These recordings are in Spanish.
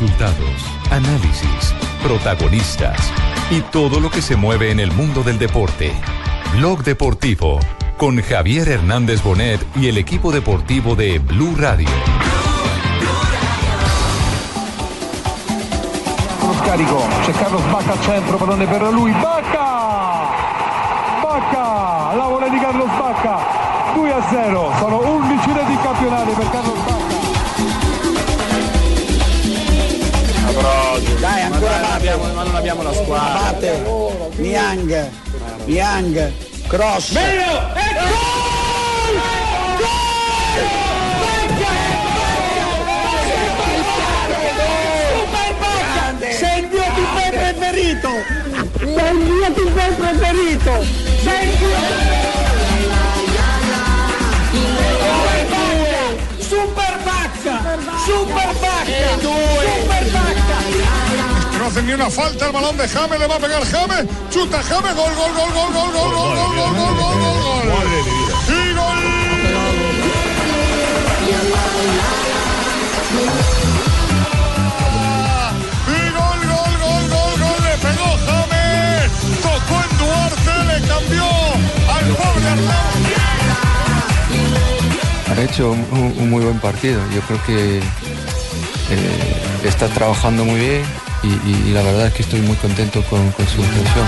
Resultados, análisis, protagonistas y todo lo que se mueve en el mundo del deporte. Blog Deportivo con Javier Hernández Bonet y el equipo deportivo de Blue Radio. Scarico, c'è Carlos Bacca al centro, pallone per lui, Bacca! Bacca, la volée di Carlos Bacca, 2 a 0, sono 11 abbiamo, ma non abbiamo la squadra. Batte, Niang, Niang, cross. Sei il mio tifo preferito! Sei il mio tifo preferito! Sei il mio... Super Bacca! Super Bacca! Super Bacca! No hace ni una falta el balón de James, le va a pegar James, chuta James, gol, gol, gol, gol, gol, gol, gol, gol, gol, gol, gol, gol, gol. Y gol. Y gol, gol, gol, gol, gol, le pegó James, tocó en Duarte, le cambió al pobre Arnau. Ha hecho un, un- un muy buen partido. Yo creo que eh, está trabajando muy bien y, la verdad es que estoy muy contento con, su intención.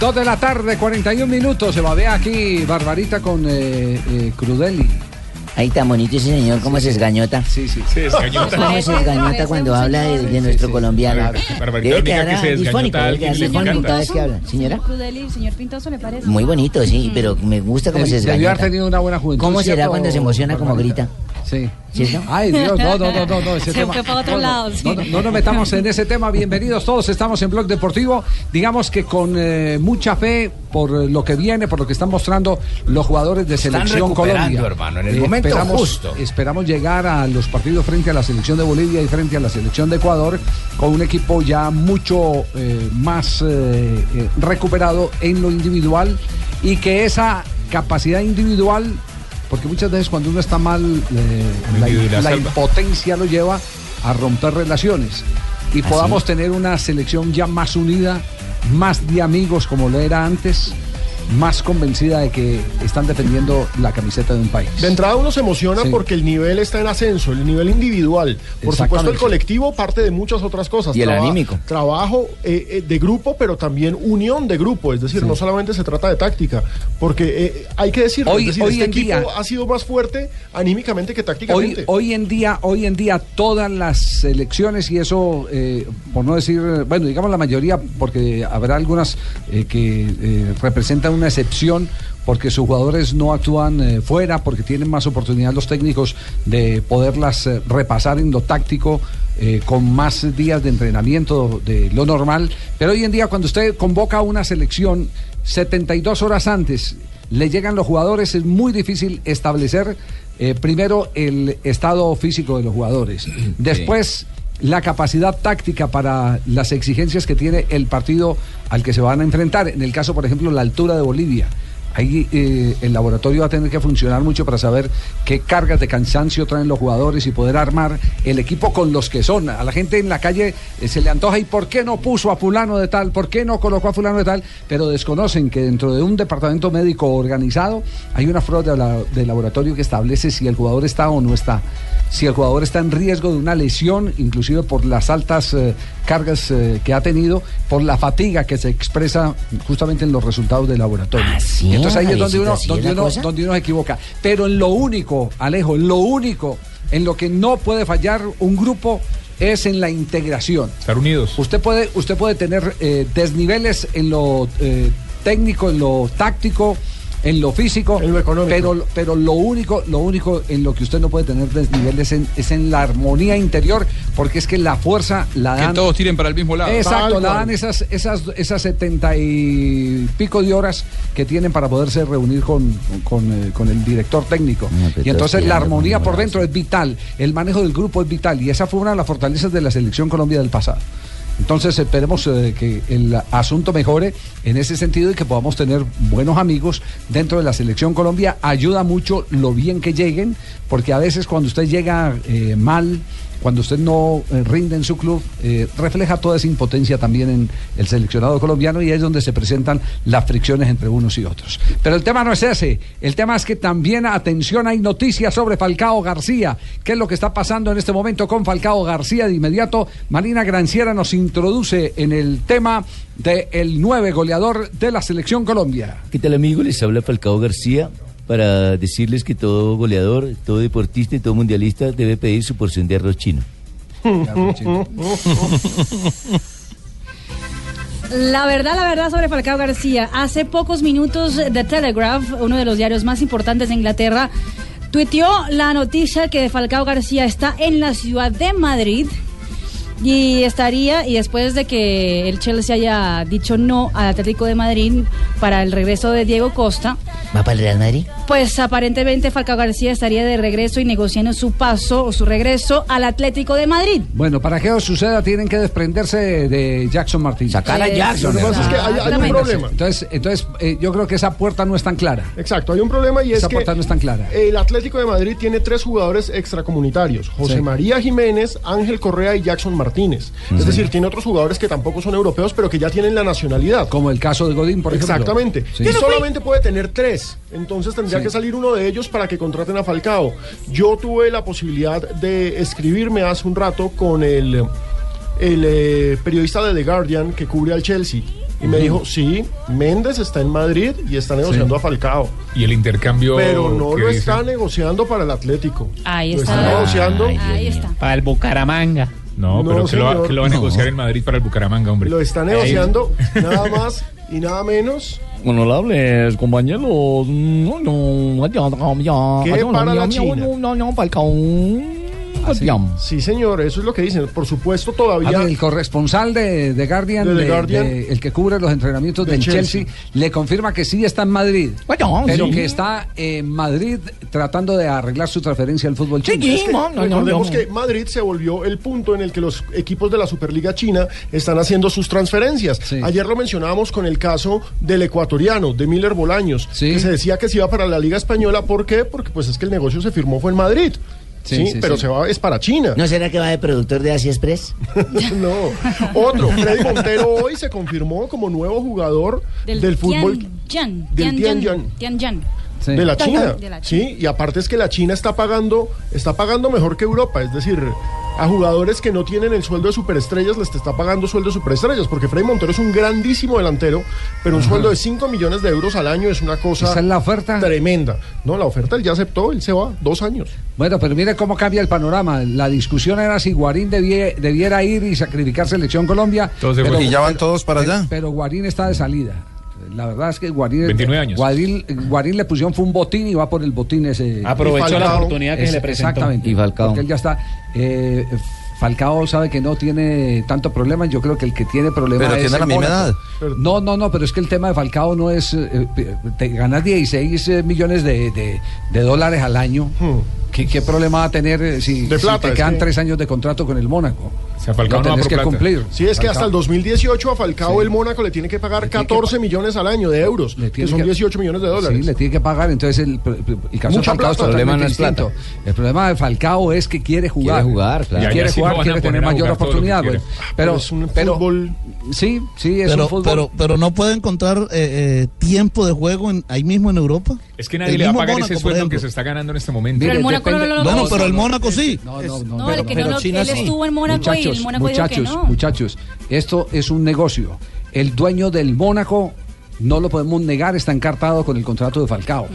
Dos de la tarde, 41 minutos. Se babea aquí Barbarita con eh, eh, Crudeli. Ahí tan bonito ese señor, cómo se esgañota. Sí, sí. Se desgañota. ¿Cómo se esgañota cuando habla de, de nuestro colombiano? Debe quedar que se desgañota disfónico, debe quedar cada vez que habla. Señora, Crudeli, señor Pintoso, ¿le parece? muy bonito, sí, pero me gusta cómo se Debió haber esgañota. tenido una buena juventud. ¿Cómo será ¿cierto, cuando se emociona como grita? Sí. ¿Cierto? Ay, Dios, no, no, no, no, no, ese Se tema. fue para otro no, lado, sí. No, no, no nos metamos en ese tema. Bienvenidos todos, estamos en Blog Deportivo. Digamos que con eh, mucha fe por eh, lo que viene, por lo que están mostrando los jugadores de Están Selección recuperando, Colombia. hermano, en el momento esperamos, justo. Esperamos llegar a los partidos frente a la selección de Bolivia y frente a la selección de Ecuador con un equipo ya mucho eh, más eh, eh, recuperado en lo individual y que esa capacidad individual porque muchas veces cuando uno está mal eh, la, impotencia lo lleva a romper relaciones. Y podamos tener una selección ya más unida, más de amigos como lo era antes, más convencida de que están defendiendo la camiseta de un país. De entrada uno se emociona Sí. porque el nivel está en ascenso, el nivel individual. Por supuesto el colectivo parte de muchas otras cosas. Y el anímico. Trabajo eh, eh, de grupo, pero también unión de grupo. Es decir, no solamente se trata de táctica. Porque eh, hay que decirlo, Hoy- es decir, hoy este en equipo día- ha sido más fuerte anímicamente que Hoy, tácticamente. hoy en día, hoy en día todas las selecciones y eso, eh, por no decir, bueno, digamos la mayoría, porque habrá algunas eh, que eh, representan una excepción, porque sus jugadores no actúan eh, fuera, porque tienen más oportunidad los técnicos de poderlas eh, repasar en lo táctico. eh, con más días de entrenamiento de lo normal, pero hoy en día cuando usted convoca a una selección 72 horas antes, le llegan los jugadores, es muy difícil establecer eh, primero el estado físico de los jugadores, después la capacidad táctica para las exigencias que tiene el partido al que se van a enfrentar. En el caso, por ejemplo, la altura de Bolivia. Ahí eh, el laboratorio va a tener que funcionar mucho para saber qué cargas de cansancio traen los jugadores y poder armar el equipo con los que son. A la gente en la calle eh, se le antoja y por qué no puso a fulano de tal, por qué no colocó a fulano de tal, pero desconocen que dentro de un departamento médico organizado hay una prueba de, la- de laboratorio que establece si el jugador está o no está. Si el jugador está en riesgo de una lesión, inclusive por las altas eh, cargas eh, que ha tenido, por la fatiga que se expresa justamente en los resultados del laboratorio. Ah, sí, Entonces ahí es donde uno, ¿así es donde, uno, donde uno se equivoca. Pero en lo único, Alejo, en lo único en lo que no puede fallar un grupo es en la integración. Estar unidos. Usted puede, usted puede tener eh, desniveles en lo eh, técnico, en lo táctico, en lo físico, En lo económico. pero pero lo único lo único en lo que usted no puede tener desnivel es en, es en la armonía interior, porque es que la fuerza la Que dan todos tiren para el mismo lado. Exacto, Tal la cual. dan esas, esas, esas setenta y pico de horas que tienen para poderse reunir con, con, eh, con el director técnico. Y entonces la armonía por dentro es vital, el manejo del grupo es vital, y esa fue una de las fortalezas de la selección Colombia del pasado. Entonces esperemos eh, que el asunto mejore en ese sentido y que podamos tener buenos amigos dentro de la selección Colombia. Ayuda mucho lo bien que lleguen, porque a veces cuando usted llega eh, mal, cuando usted no eh, rinde en su club, eh, refleja toda esa impotencia también en el seleccionado colombiano y es donde se presentan las fricciones entre unos y otros. Pero el tema no es ese, el tema es que también, atención, hay noticias sobre Falcao García. ¿Qué es lo que está pasando en este momento con Falcao García? De inmediato, Marina Granciera nos introduce en el tema del nueve goleador de la selección Colombia. ¿Qué tal amigos? Les habla Falcao García para decirles que todo goleador, todo deportista y todo mundialista debe pedir su porción de arroz chino. La verdad, la verdad sobre Falcao García. Hace pocos minutos The Telegraph, uno de los diarios más importantes de Inglaterra, tuiteó la noticia que Falcao García está en la ciudad de Madrid y estaría, y después de que el Chelsea haya dicho no al Atlético de Madrid para el regreso de Diego Costa, ¿Va para el Real Madrid? pues aparentemente Falcao García estaría de regreso y negociando su paso o su regreso al Atlético de Madrid. Bueno, para que eso suceda tienen que desprenderse de, Jackson Martínez. Sacar a Jackson. Lo que pasa es que hay, hay un problema. Entonces, entonces eh, yo creo que esa puerta no es tan clara. Exacto, hay un problema y es Esa que puerta no es tan clara. el Atlético de Madrid tiene tres jugadores extracomunitarios: José Sí. María Jiménez, Ángel Correa y Jackson Martínez. Es decir, tiene otros jugadores que tampoco son europeos, pero que ya tienen la nacionalidad. Como el caso de Godín, por ejemplo. Exactamente. Sí. Y solamente puede tener tres. Entonces tendría Sí. que salir uno de ellos para que contraten a Falcao. Yo tuve la posibilidad de escribirme hace un rato con el, el eh, periodista de The Guardian que cubre al Chelsea. Y me dijo, sí, Méndez está en Madrid y está negociando a Falcao. Y el intercambio. Pero no lo dice- está negociando para el Atlético. Ahí Lo está. está negociando. Ahí está. Para el Bucaramanga. No, No, pero que lo, que lo va a negociar en Madrid para el Bucaramanga, hombre. Lo está negociando nada más y nada menos Honorables compañeros. No, no, ¿Qué para la China? Sí, señor, eso es lo que dicen. Por supuesto, todavía. Ver, el corresponsal de, de Guardian, De The de- Guardian. de- el que cubre los entrenamientos De del Chelsea. Chelsea. le confirma que sí está en Madrid, Bueno, pero sí. que está en Madrid tratando de arreglar su transferencia al fútbol chino. Sí, Es que no, recordemos no. que Madrid se volvió el punto en el que los equipos de la Superliga China están haciendo sus transferencias. Sí. Ayer lo mencionábamos con el caso del ecuatoriano, de Miller Bolaños, Sí. que se decía que se iba para la Liga Española. ¿Por qué? Porque pues es que el negocio se firmó fue en Madrid. Sí, Sí, sí, pero sí. se va es para China. ¿No será que va de productor de Asia Express? No. Otro, Freddy Montero hoy se confirmó como nuevo jugador del, fútbol Tianjin. del Tianjin. Tianjin. Tianjin. Sí. de la China. De la China. Sí, y aparte es que la China está pagando, está pagando mejor que Europa, es decir, a jugadores que no tienen el sueldo de superestrellas les está pagando sueldo de superestrellas, porque Freddy Montero es un grandísimo delantero, pero un sueldo de 5 millones de euros al año es una cosa ¿Esa es la oferta? tremenda. No, la oferta él ya aceptó, él se va, dos años. Bueno, pero mire cómo cambia el panorama. La discusión era si Guarín debie- debiera ir y sacrificar selección Colombia. Todos de acuerdo. Y ya van todos para allá. Pero Guarín está de salida. La verdad es que Guarín, 29 años. Guarín, Guarín le pusieron fue un botín y va por el botín ese. Aprovechó la oportunidad que Es- se le presentó. Exactamente. Y Falcao. Porque él ya está. eh, Falcao sabe que no tiene tanto problema. Yo creo que el que tiene problema Pero es. tiene la misma edad. No, no, no, pero es que el tema de Falcao no es. eh, te ganas 16 eh, millones de, de- de dólares al año. ¿Qué, qué problema va a tener eh, si, si te es quedan que- tres años de contrato con el Mónaco? O sea, Falcao Lo no va por que plata. cumplir. Sí, es que hasta el Falcao. 2018 a Falcao Sí. el Mónaco le tiene que pagar tiene que 14 pa- millones al año de euros, Le que son que- 18 millones de dólares. Sí, le tiene que pagar. Entonces, el, el caso Mucha de Falcao es plata. El problema no es plata. El problema de Falcao es que quiere jugar. Quiere jugar, claro. Quiere sí jugar, a quiere tener a mayor oportunidad. pues. Pero Pero, es un pero- fútbol Sí, sí, es Pero, un fútbol. pero, pero no puede encontrar eh, eh, tiempo de juego en- ahí mismo en Europa. Es que nadie El le va a pagar ese sueldo que se está ganando en este momento. Pero el Mónaco no depende- Bueno, logró. pero el Mónaco sí. No, no, no. No, pero- el que pero no China él sí. estuvo en Mónaco y el muchachos, Mónaco dijo muchachos, que no. muchachos, esto es un negocio. El dueño del Mónaco, no lo podemos negar, está encartado con el contrato de Falcao.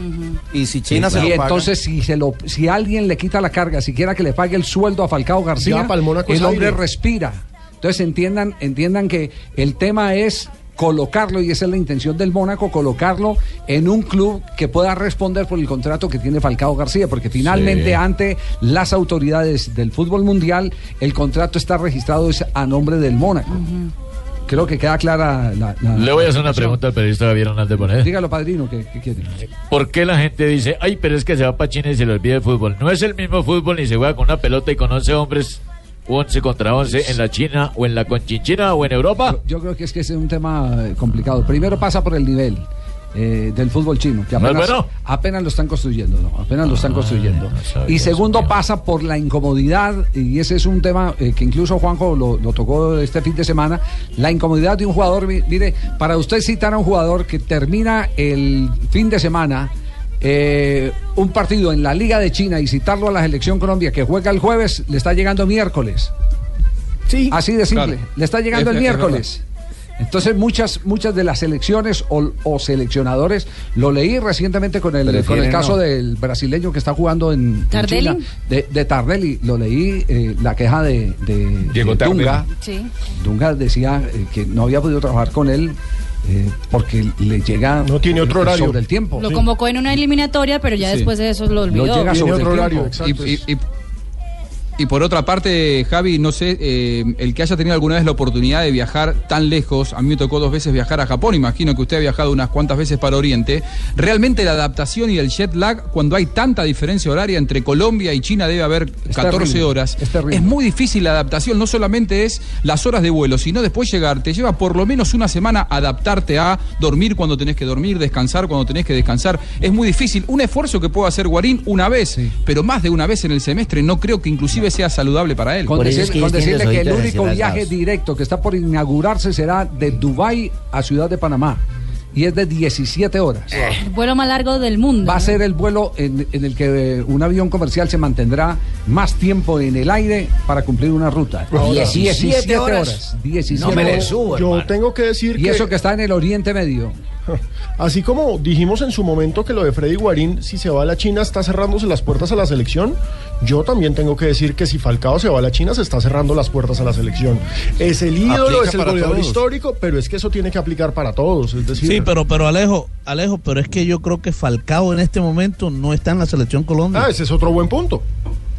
Y si China se y lo paga. entonces si se lo si alguien le quita la carga, siquiera que le pague el sueldo a Falcao García, el hombre aire. respira. Entonces entiendan entiendan que el tema es colocarlo, y esa es la intención del Mónaco, colocarlo en un club que pueda responder por el contrato que tiene Falcao García, porque finalmente Sí. ante las autoridades del fútbol mundial, el contrato está registrado es a nombre del Mónaco. Creo que queda clara la... la- Le voy a hacer una pregunta al periodista Javier Hernández Bonet. Dígalo, padrino, ¿qué, qué quiere? ¿Por qué la gente dice, ay, pero es que se va para China y se le olvida el fútbol? No es el mismo fútbol ni se juega con una pelota y con 11 hombres, 11 contra 11 en la China o en la Conchinchina o en Europa. Yo creo que es que es un tema eh, complicado. Primero pasa por el nivel eh, del fútbol chino, que ¿No es apenas, bueno? apenas lo están construyendo, ¿no? Apenas lo están construyendo. Y segundo pasa por la incomodidad, y ese es un tema eh, que incluso Juanjo lo, lo tocó este fin de semana, la incomodidad de un jugador. Mi- Mire, para usted citar a un jugador que termina el fin de semana. Eh, un partido en la Liga de China y citarlo a la selección Colombia que juega el jueves, le está llegando miércoles. Sí. Así de simple. Claro. Le está llegando Es- el es miércoles. Entonces muchas muchas de las selecciones o, o seleccionadores lo leí recientemente con el Prefieren con el caso no. del brasileño que está jugando en, en ¿Tardelli? China, de, de Tardelli lo leí eh, la queja de, de- Diego de Dunga. Sí. Dunga decía eh, que no había podido trabajar con él eh, porque le llega no tiene otro horario. sobre el tiempo Lo convocó en una eliminatoria, pero ya Sí. después de eso lo olvidó. llega Tiene sobre otro el horario, tiempo. exacto. Y, y- y- y por otra parte, Javi, no sé, eh, el que haya tenido alguna vez la oportunidad de viajar tan lejos, a mí me tocó dos veces viajar a Japón, imagino que usted ha viajado unas cuantas veces para Oriente, realmente la adaptación y el jet lag, cuando hay tanta diferencia horaria entre Colombia y China, debe haber 14 terrible, horas. es terrible. muy difícil la adaptación, no solamente es las horas de vuelo, sino después llegar, te lleva por lo menos una semana adaptarte a dormir cuando tenés que dormir, descansar cuando tenés que descansar. Es muy difícil. Un esfuerzo que puede hacer Guarín una vez, pero más de una vez en el semestre, no creo que inclusive sea saludable para él. Con, decir- con decirle que el único viaje directo que está por inaugurarse será de Dubái a Ciudad de Panamá. Y es de 17 horas. El vuelo más largo del mundo. Va a ¿no? ser el vuelo en, en el que eh, un avión comercial se mantendrá más tiempo en el aire para cumplir una ruta. Ahora, 17 horas. 17 horas. Yo tengo que decir Y que... eso que está en el Oriente Medio. Así como dijimos en su momento que lo de Freddy Guarín, si se va a la China, está cerrándose las puertas a la selección, yo también tengo que decir que si Falcao se va a la China, se está cerrando las puertas a la selección. Es el ídolo, Aplica es el goleador todos. histórico, pero es que eso tiene que aplicar para todos. Es decir, Sí, pero, pero Alejo, Alejo, pero es que yo creo que Falcao en este momento no está en la selección Colombia. Ah, ese es otro buen punto.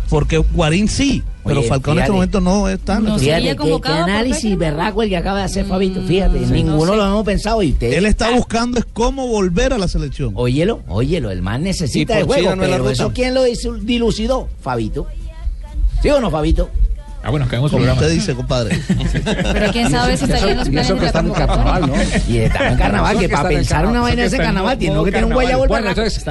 Porque Guarín sí, pero Oye, Falcao en este momento no está No. Fíjate, qué, qué análisis berraco el que acaba de hacer Fabito. Fíjate, ninguno lo hemos pensado. ¿Y usted? Él está buscando es cómo volver a la selección. Óyelo, óyelo, el man necesita de juego, China no pero eso quién lo dilucidó, Fabito. ¿Sí o no, Fabito? Ah, bueno, caemos Como programa. usted dice, compadre. Pero quién sabe si estaría en los Y planes eso de que la carnaval, ¿no? Y está en carnaval, que para pensar una vaina de ese carnaval tiene que tener un guayabo Bueno, entonces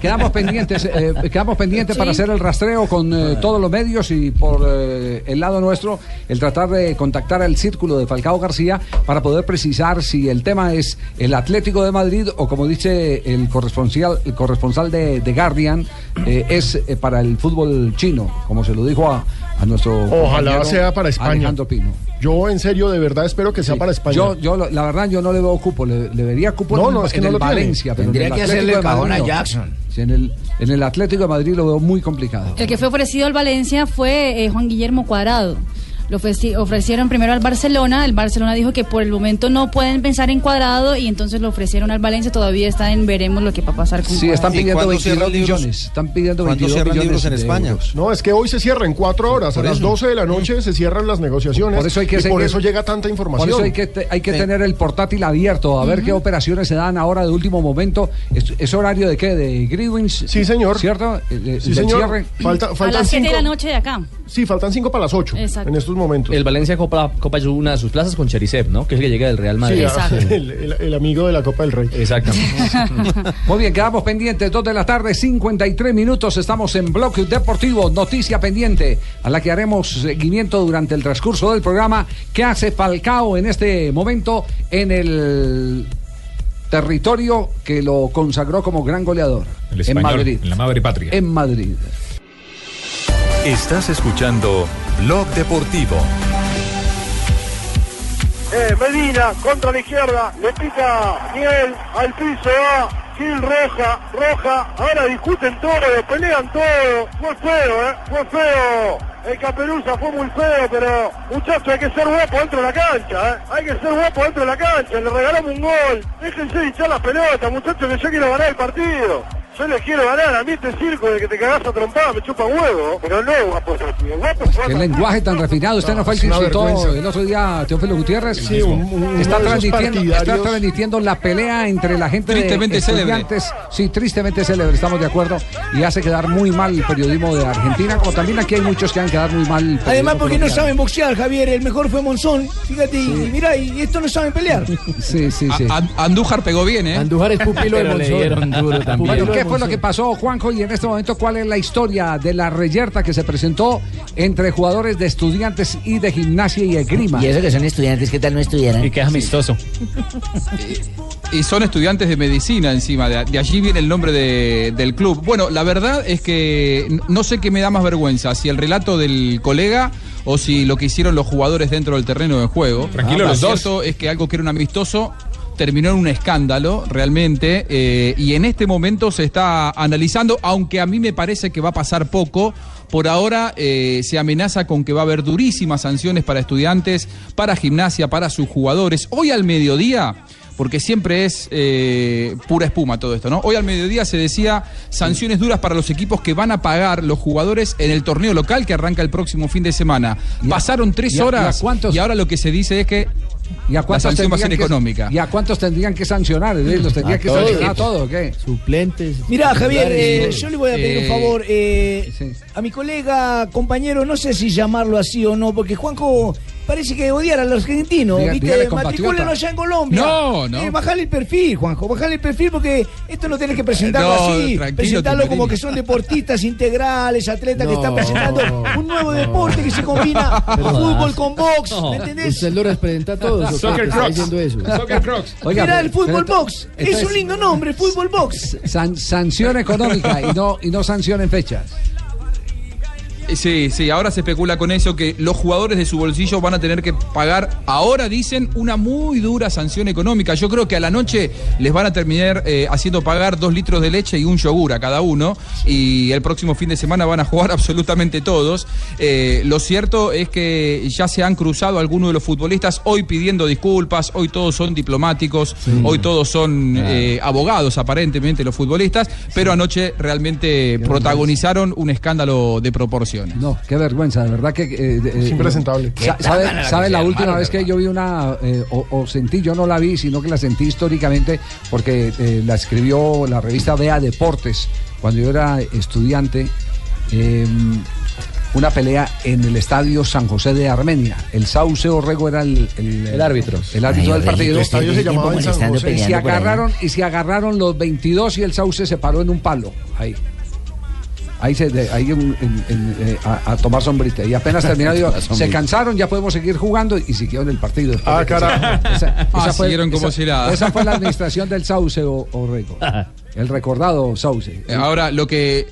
quedamos pendientes, eh, quedamos pendientes para hacer el rastreo con eh, todos los medios y por eh, el lado nuestro el tratar de contactar al círculo de Falcao García para poder precisar si el tema es el Atlético de Madrid o como dice el corresponsal, el corresponsal de, de Guardian eh, es eh, para el fútbol chino, como se lo dijo a, a nuestro Ojalá sea para España. Alejandro Pino. Yo en serio, de verdad, espero que sea para España. Yo, la verdad, yo no le veo cupo. Le, le vería cupo No, en, no, el- es que en no el tiene. Valencia. Pero Tendría en el que Atlético hacerle de el cajón Madrid a. Jackson. Sí, en, el, en el Atlético de Madrid lo veo muy complicado. El que fue ofrecido al Valencia fue eh, Juan Guillermo Cuadrado. Lo ofreci- ofrecieron primero al Barcelona. El Barcelona dijo que por el momento no pueden pensar en Cuadrado y entonces lo ofrecieron al Valencia. Todavía está en veremos lo que va a pasar con Sí, están pidiendo 22 millones. Están pidiendo 22 millones de euros. No, es que hoy se cierra en cuatro horas. Por a las eso. 12 de la noche se cierran las negociaciones. Por eso hay que y por eso llega tanta información. Por eso hay que, te- hay que tener el portátil abierto, a ver qué operaciones se dan ahora de último momento. ¿Es, es horario de qué? ¿De Greenwich? Sí, señor. ¿Cierto? El- Sí, señor. cierre. Falta, A las 7 de la noche de acá. Sí, faltan cinco para las 8 Exacto. en estos momentos. El Valencia copa, copa una de sus plazas con Cherisev, ¿no? Que es el que llega del Real Madrid. Sí, el, el- el amigo de la Copa del Rey. Exactamente. Muy bien, quedamos pendientes. Dos de la tarde, 53 minutos. Estamos en Bloque Deportivo. Noticia pendiente a la que haremos seguimiento durante el transcurso del programa. ¿Qué hace Falcao en este momento en el territorio que lo consagró como gran goleador? El en Madrid. en la madre patria. En Madrid. Estás escuchando Blog Deportivo. Eh, Medina contra la izquierda, le pica Miguel al piso, va Gil roja, roja, ahora discuten todo, pelean todo, fue feo, eh, fue feo El Caperuza fue muy feo, pero muchachos, hay que ser guapo dentro de la cancha, ¿eh? Hay que ser guapo dentro de la cancha. Le regalamos un gol. Déjense de hinchar las pelotas, muchachos, que yo quiero ganar el partido. Yo les quiero ganar. A mí este circo de que te cagás a trompada me chupa un huevo. Pero no, guapo, el guapo Qué lenguaje tan refinado. Usted no fue el que insultó vergüenza. el otro día Teófilo Gutiérrez. Sí, un- un- está, transmitiendo, está transmitiendo la pelea entre la gente Tristemente de célebre. estudiantes. Sí, tristemente célebre, estamos de acuerdo. Y hace quedar muy mal el periodismo de Argentina, como también aquí hay muchos que han quedar muy mal. el periodismo Además porque no saben boxear, Javier. El mejor fue Monzón. Fíjate, y, y mirá, y estos no saben pelear. Sí, sí, sí. A- a- Andújar pegó bien, ¿eh? Andújar es pupilo de Monzón. duro también. Bueno, ¿qué fue lo que pasó, Juanjo? Y en este momento, ¿cuál es la historia de la reyerta que se presentó entre jugadores de estudiantes y de gimnasia y esgrima? Y eso que son estudiantes, ¿qué tal no estudiaran? Y que es amistoso. Y son estudiantes de medicina encima, de, de allí viene el nombre de- del club. Bueno, la verdad es que no sé qué me da más vergüenza, si el relato del colega o si lo que hicieron los jugadores dentro del terreno de juego. Tranquilo, Lo los dos. cierto es que algo que era un amistoso terminó en un escándalo realmente eh, y en este momento se está analizando, aunque a mí me parece que va a pasar poco. Por ahora eh, se amenaza con que va a haber durísimas sanciones para estudiantes, para gimnasia, para sus jugadores. Hoy al mediodía porque siempre es eh, pura espuma todo esto, ¿no? Hoy al mediodía se decía sanciones duras para los equipos que van a pagar los jugadores en el torneo local que arranca el próximo fin de semana. Pasaron tres y horas cuántos- y ahora lo que se dice es que ¿Y a la cuántos sanción va a ser tendrían que- económica. ¿Y a cuántos tendrían que sancionar? ¿Los tendrían que todos. sancionar a todos qué? Suplentes. Mira, Javier, eh, yo le voy a pedir un Eh, favor. eh, A mi colega, compañero, no sé si llamarlo así o no, porque Juanjo parece que odiar al argentino. Diga- ¿Viste? Matricúlenlo allá en Colombia. No, no. Eh, bajale el perfil, Juanjo, bajale el perfil porque esto no tenés que presentarlo No, así. Presentarlo como que son deportistas integrales, atletas que están presentando un nuevo deporte que se combina fútbol con box. ¿Me entendés? Usted lo representa a todos. Soccer Está Crocs. diciendo eso. Soccer Crocs. Oiga, Mira pero- el fútbol box. Es un lindo nombre, fútbol box. San- sanción económica y no, y no sanción en fechas. Eh, Sí, sí, ahora se especula con eso que los jugadores de su bolsillo van a tener que pagar, ahora dicen, una muy dura sanción económica. Yo creo que a la noche les van a terminar eh, haciendo pagar dos litros de leche y un yogur a cada uno y el próximo fin de semana van a jugar absolutamente todos. Eh, lo cierto es que ya se han cruzado algunos de los futbolistas hoy pidiendo disculpas, hoy todos son diplomáticos, hoy todos son eh, abogados aparentemente los futbolistas, pero anoche realmente protagonizaron un escándalo de No, qué vergüenza, de verdad que... eh, eh, Es impresentable. ¿Sabe, la sabe última vez que yo vi una, eh, o, o sentí, yo no la vi, sino que la sentí históricamente, porque eh, la escribió la revista Vea Deportes, cuando yo era estudiante, eh, una pelea en el estadio San José de Armenia. El Sauce Orrego era el, el, árbitro. El árbitro Ay, del partido. Este estadio se llamaba San se- José. y se agarraron y se agarraron los 22 y el Sauce se paró en un palo. Ahí. Ahí, se, de- ahí en- en- en, eh, a, a tomar sombrita. Y apenas digo, La se cansaron, ya podemos seguir jugando y siguieron el partido. Ah, carajo. Ah, siguieron como si nada. Esa fue la administración del Sauce o, Orrego. El recordado Sauce. Ahora, lo que,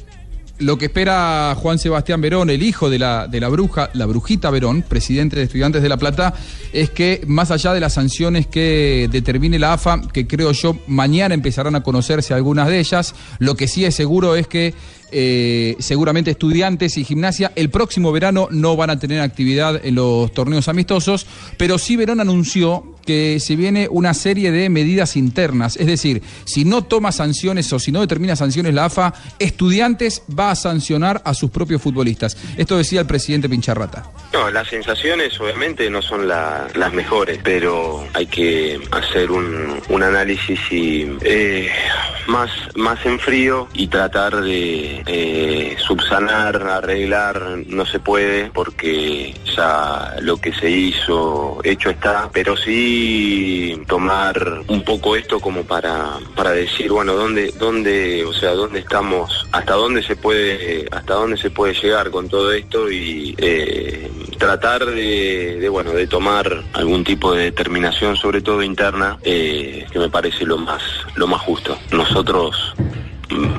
lo que espera Juan Sebastián Verón, el hijo de la, de la bruja, la brujita Verón, presidente de Estudiantes de La Plata, es que más allá de las sanciones que determine la AFA, que creo yo mañana empezarán a conocerse algunas de ellas, lo que sí es seguro es que eh, seguramente estudiantes y gimnasia el próximo verano no van a tener actividad en los torneos amistosos, pero sí Verón anunció que se viene una serie de medidas internas, es decir, si no toma sanciones o si no determina sanciones la AFA, estudiantes va a sancionar a sus propios futbolistas. Esto decía el presidente Pincharrata. No, las sensaciones obviamente no son la- las mejores, pero hay que hacer un, análisis eh, más, más en frío y tratar de eh, subsanar, arreglar, no se puede porque ya lo que se hizo hecho está, pero sí tomar un poco esto como para, para decir, bueno, dónde, dónde, o sea, dónde estamos, hasta dónde se puede, hasta dónde se puede llegar con todo esto y eh, tratar de, bueno, de tomar algún tipo de determinación, sobre todo interna, eh, que me parece lo más, lo más justo. Nosotros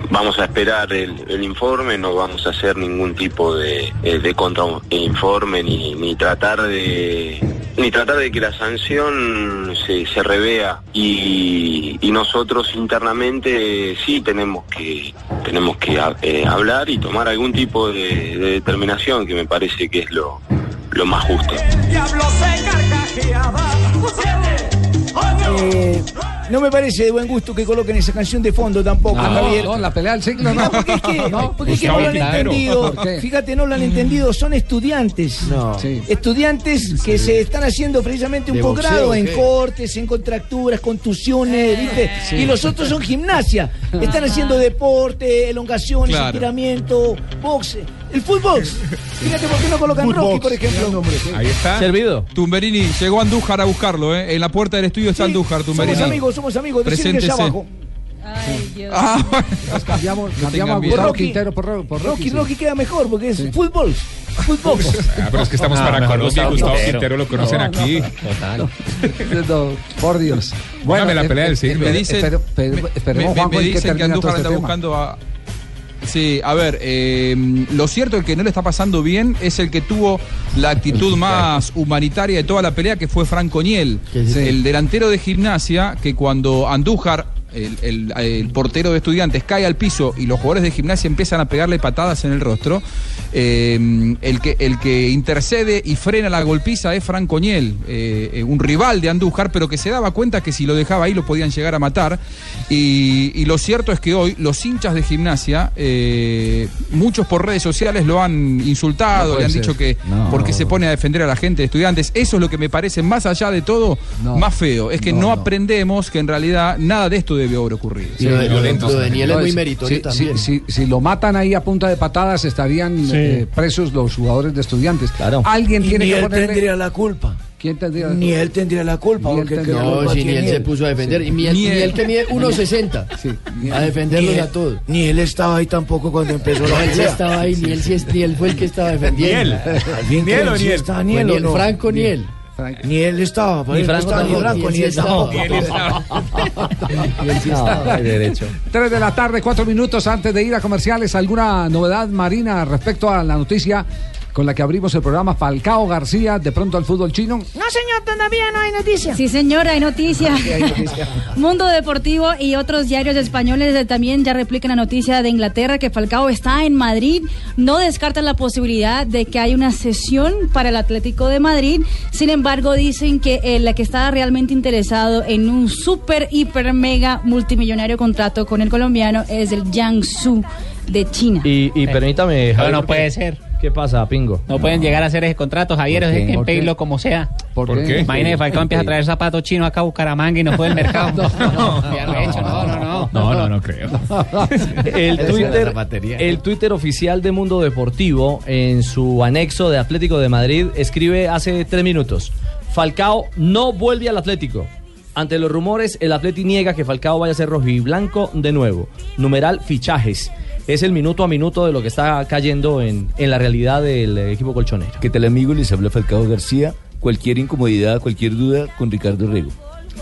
vamos a esperar el, informe, no vamos a hacer ningún tipo de, eh, de contrainforme ni, ni tratar de, ni tratar de que la sanción se, se revea y, nosotros internamente sí tenemos que tenemos que eh, hablar y tomar algún tipo de, de determinación que me parece que es lo, lo más justo. No me parece de buen gusto que coloquen esa canción de fondo tampoco, No, Javier. no, la pelea del siglo no. porque es que, No, porque es que no lo han entendido. Fíjate, no lo han entendido. Son estudiantes. Estudiantes que se están haciendo precisamente un ¿De posgrado en qué? cortes, en contracturas, contusiones, ¿viste? sí. Y los otros son gimnasia. Están haciendo deporte, elongaciones, Claro. estiramiento, boxe. El fútbol. Fíjate por qué no colocan Footbox. Rocky, por ejemplo. Ahí está. Servido. Tumberini, llegó Andújar a buscarlo, ¿eh? En la puerta del estudio está Andújar, Tumberini. Somos amigos, somos amigos. Decirle que allá Preséntese. abajo. Ah, bueno. Nos cambiamos, No cambiamos tengan a Rocky. Quintero por, por Rocky, Rocky. sí. Rocky queda mejor porque es fútbol. Fútbol. Ah, pero es que estamos No, para mejor Colombia y Gustavo Quintero. Quintero lo conocen No, no. aquí. Total. No, por Dios. Póngame la eh, pelea del eh, siglo. Me dicen, esperemos, me- Juanjo, me dicen que Andújar este anda tema. buscando a... Sí, a ver, eh, lo cierto es que no le está pasando bien es el que tuvo la actitud más humanitaria de toda la pelea, que fue Franco Niel, el delantero de gimnasia, que cuando Andújar, el, el- el portero de estudiantes, cae al piso y los jugadores de gimnasia empiezan a pegarle patadas en el rostro, eh, el, que, el que intercede y frena la golpiza es Franco Niel, eh, eh, un rival de Andújar, pero que se daba cuenta que si lo dejaba ahí lo podían llegar a matar. Y, y lo cierto es que hoy los hinchas de gimnasia, eh, muchos por redes sociales lo han insultado, le han ser. dicho que No. porque se pone a defender a la gente de estudiantes. Eso es lo que me parece, más allá de todo, No. más feo. Es que No, aprendemos que en realidad nada de esto debe haber ocurrido. Sí, Sí, no, violentos. no, si- si- Si, si lo matan ahí a punta de patadas, estarían eh, presos los jugadores de estudiantes. Alguien Y tiene ni que él ponerle... tendría la culpa. ¿Quién tendría la Ni culpa? él tendría la culpa. Ni él porque tendría No, si ni él se puso a defender. Sí. Y ni él- ni él que mide 1.60. a defenderlos a todos. Ni él estaba ahí tampoco cuando empezó la sí pelea. estaba ahí, ni él, sí es- ni él fue el que estaba defendiendo. Niel. Niel ¿quién o sí Niel? Niel Niel? Franco Niel. Ni él estaba, Ni Franco ni tampoco, él estaba. 3 de la tarde, cuatro minutos antes de ir a comerciales. ¿Alguna novedad, Marina, respecto a la noticia con la que abrimos el programa Falcao García, de pronto al fútbol chino? No, señor, todavía no hay noticias. Sí, señor, hay noticias. Mundo Deportivo y otros diarios españoles eh, también ya replican la noticia de Inglaterra que Falcao está en Madrid. No descartan la posibilidad de que haya una sesión para el Atlético de Madrid. Sin embargo, dicen que el que está realmente interesado en un super, hiper, mega multimillonario contrato con el colombiano es el Jiangsu de China. Y, y permítame, No, Javier, no puede ser. ¿Qué pasa, Pingo? No pueden llegar a hacer ese contrato, Javier, ¿Por es que ¿Por qué? pedirlo como sea. ¿Por ¿Por qué? Imagínese, Falcao empieza a traer zapatos chinos acá a Bucaramanga y no fue el mercado. no, no, no, no, No, no, no creo. El Twitter, el Twitter oficial de Mundo Deportivo, en su anexo de Atlético de Madrid, escribe hace tres minutos: Falcao no vuelve al Atlético. Ante los rumores, el Atleti niega que Falcao vaya a ser rojiblanco de nuevo. Numeral fichajes. Es el minuto a minuto de lo que está cayendo en, en la realidad del equipo colchonero. ¿Qué tal amigos? Les habla Falcao García. Cualquier incomodidad, cualquier duda con Ricardo Rego.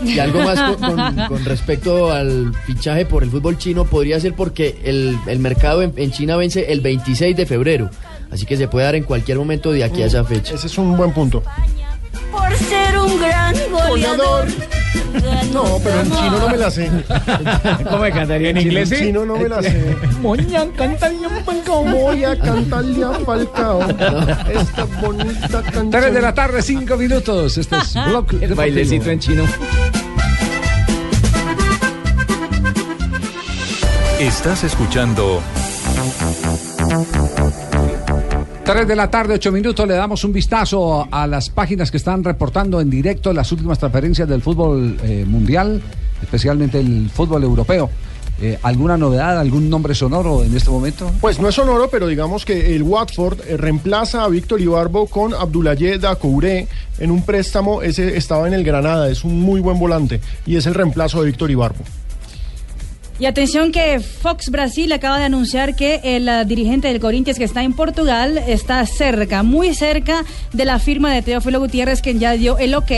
Y algo más con, con- con respecto al fichaje por el fútbol chino podría ser porque el, el mercado en, en China vence el 26 de febrero. Así que se puede dar en cualquier momento de aquí a esa fecha. Ese es un buen punto. Por ser un gran goleador. No, pero en chino no me la sé. ¿Cómo me cantaría en inglés? En chino no me la sé. Voy a cantarle a Falcao. Voy a cantarle a Falcao. Esta bonita canción. 3 de la tarde, 5 minutos. Este es Blog El bailecito en chino. Estás escuchando 3 de la tarde, 8 minutos, le damos un vistazo a las páginas que están reportando en directo las últimas transferencias del fútbol eh, mundial, especialmente el fútbol europeo. Eh, ¿Alguna novedad, algún nombre sonoro en este momento? Pues no es sonoro, pero digamos que el Watford eh, reemplaza a Víctor Ibarbo con Abdoulaye Dacouré en un préstamo. Ese estaba en el Granada, es un muy buen volante y es el reemplazo de Víctor Ibarbo. Y atención que Fox Brasil acaba de anunciar que el eh, dirigente del Corinthians que está en Portugal está cerca, muy cerca de la firma de Teófilo Gutiérrez, quien ya dio el ok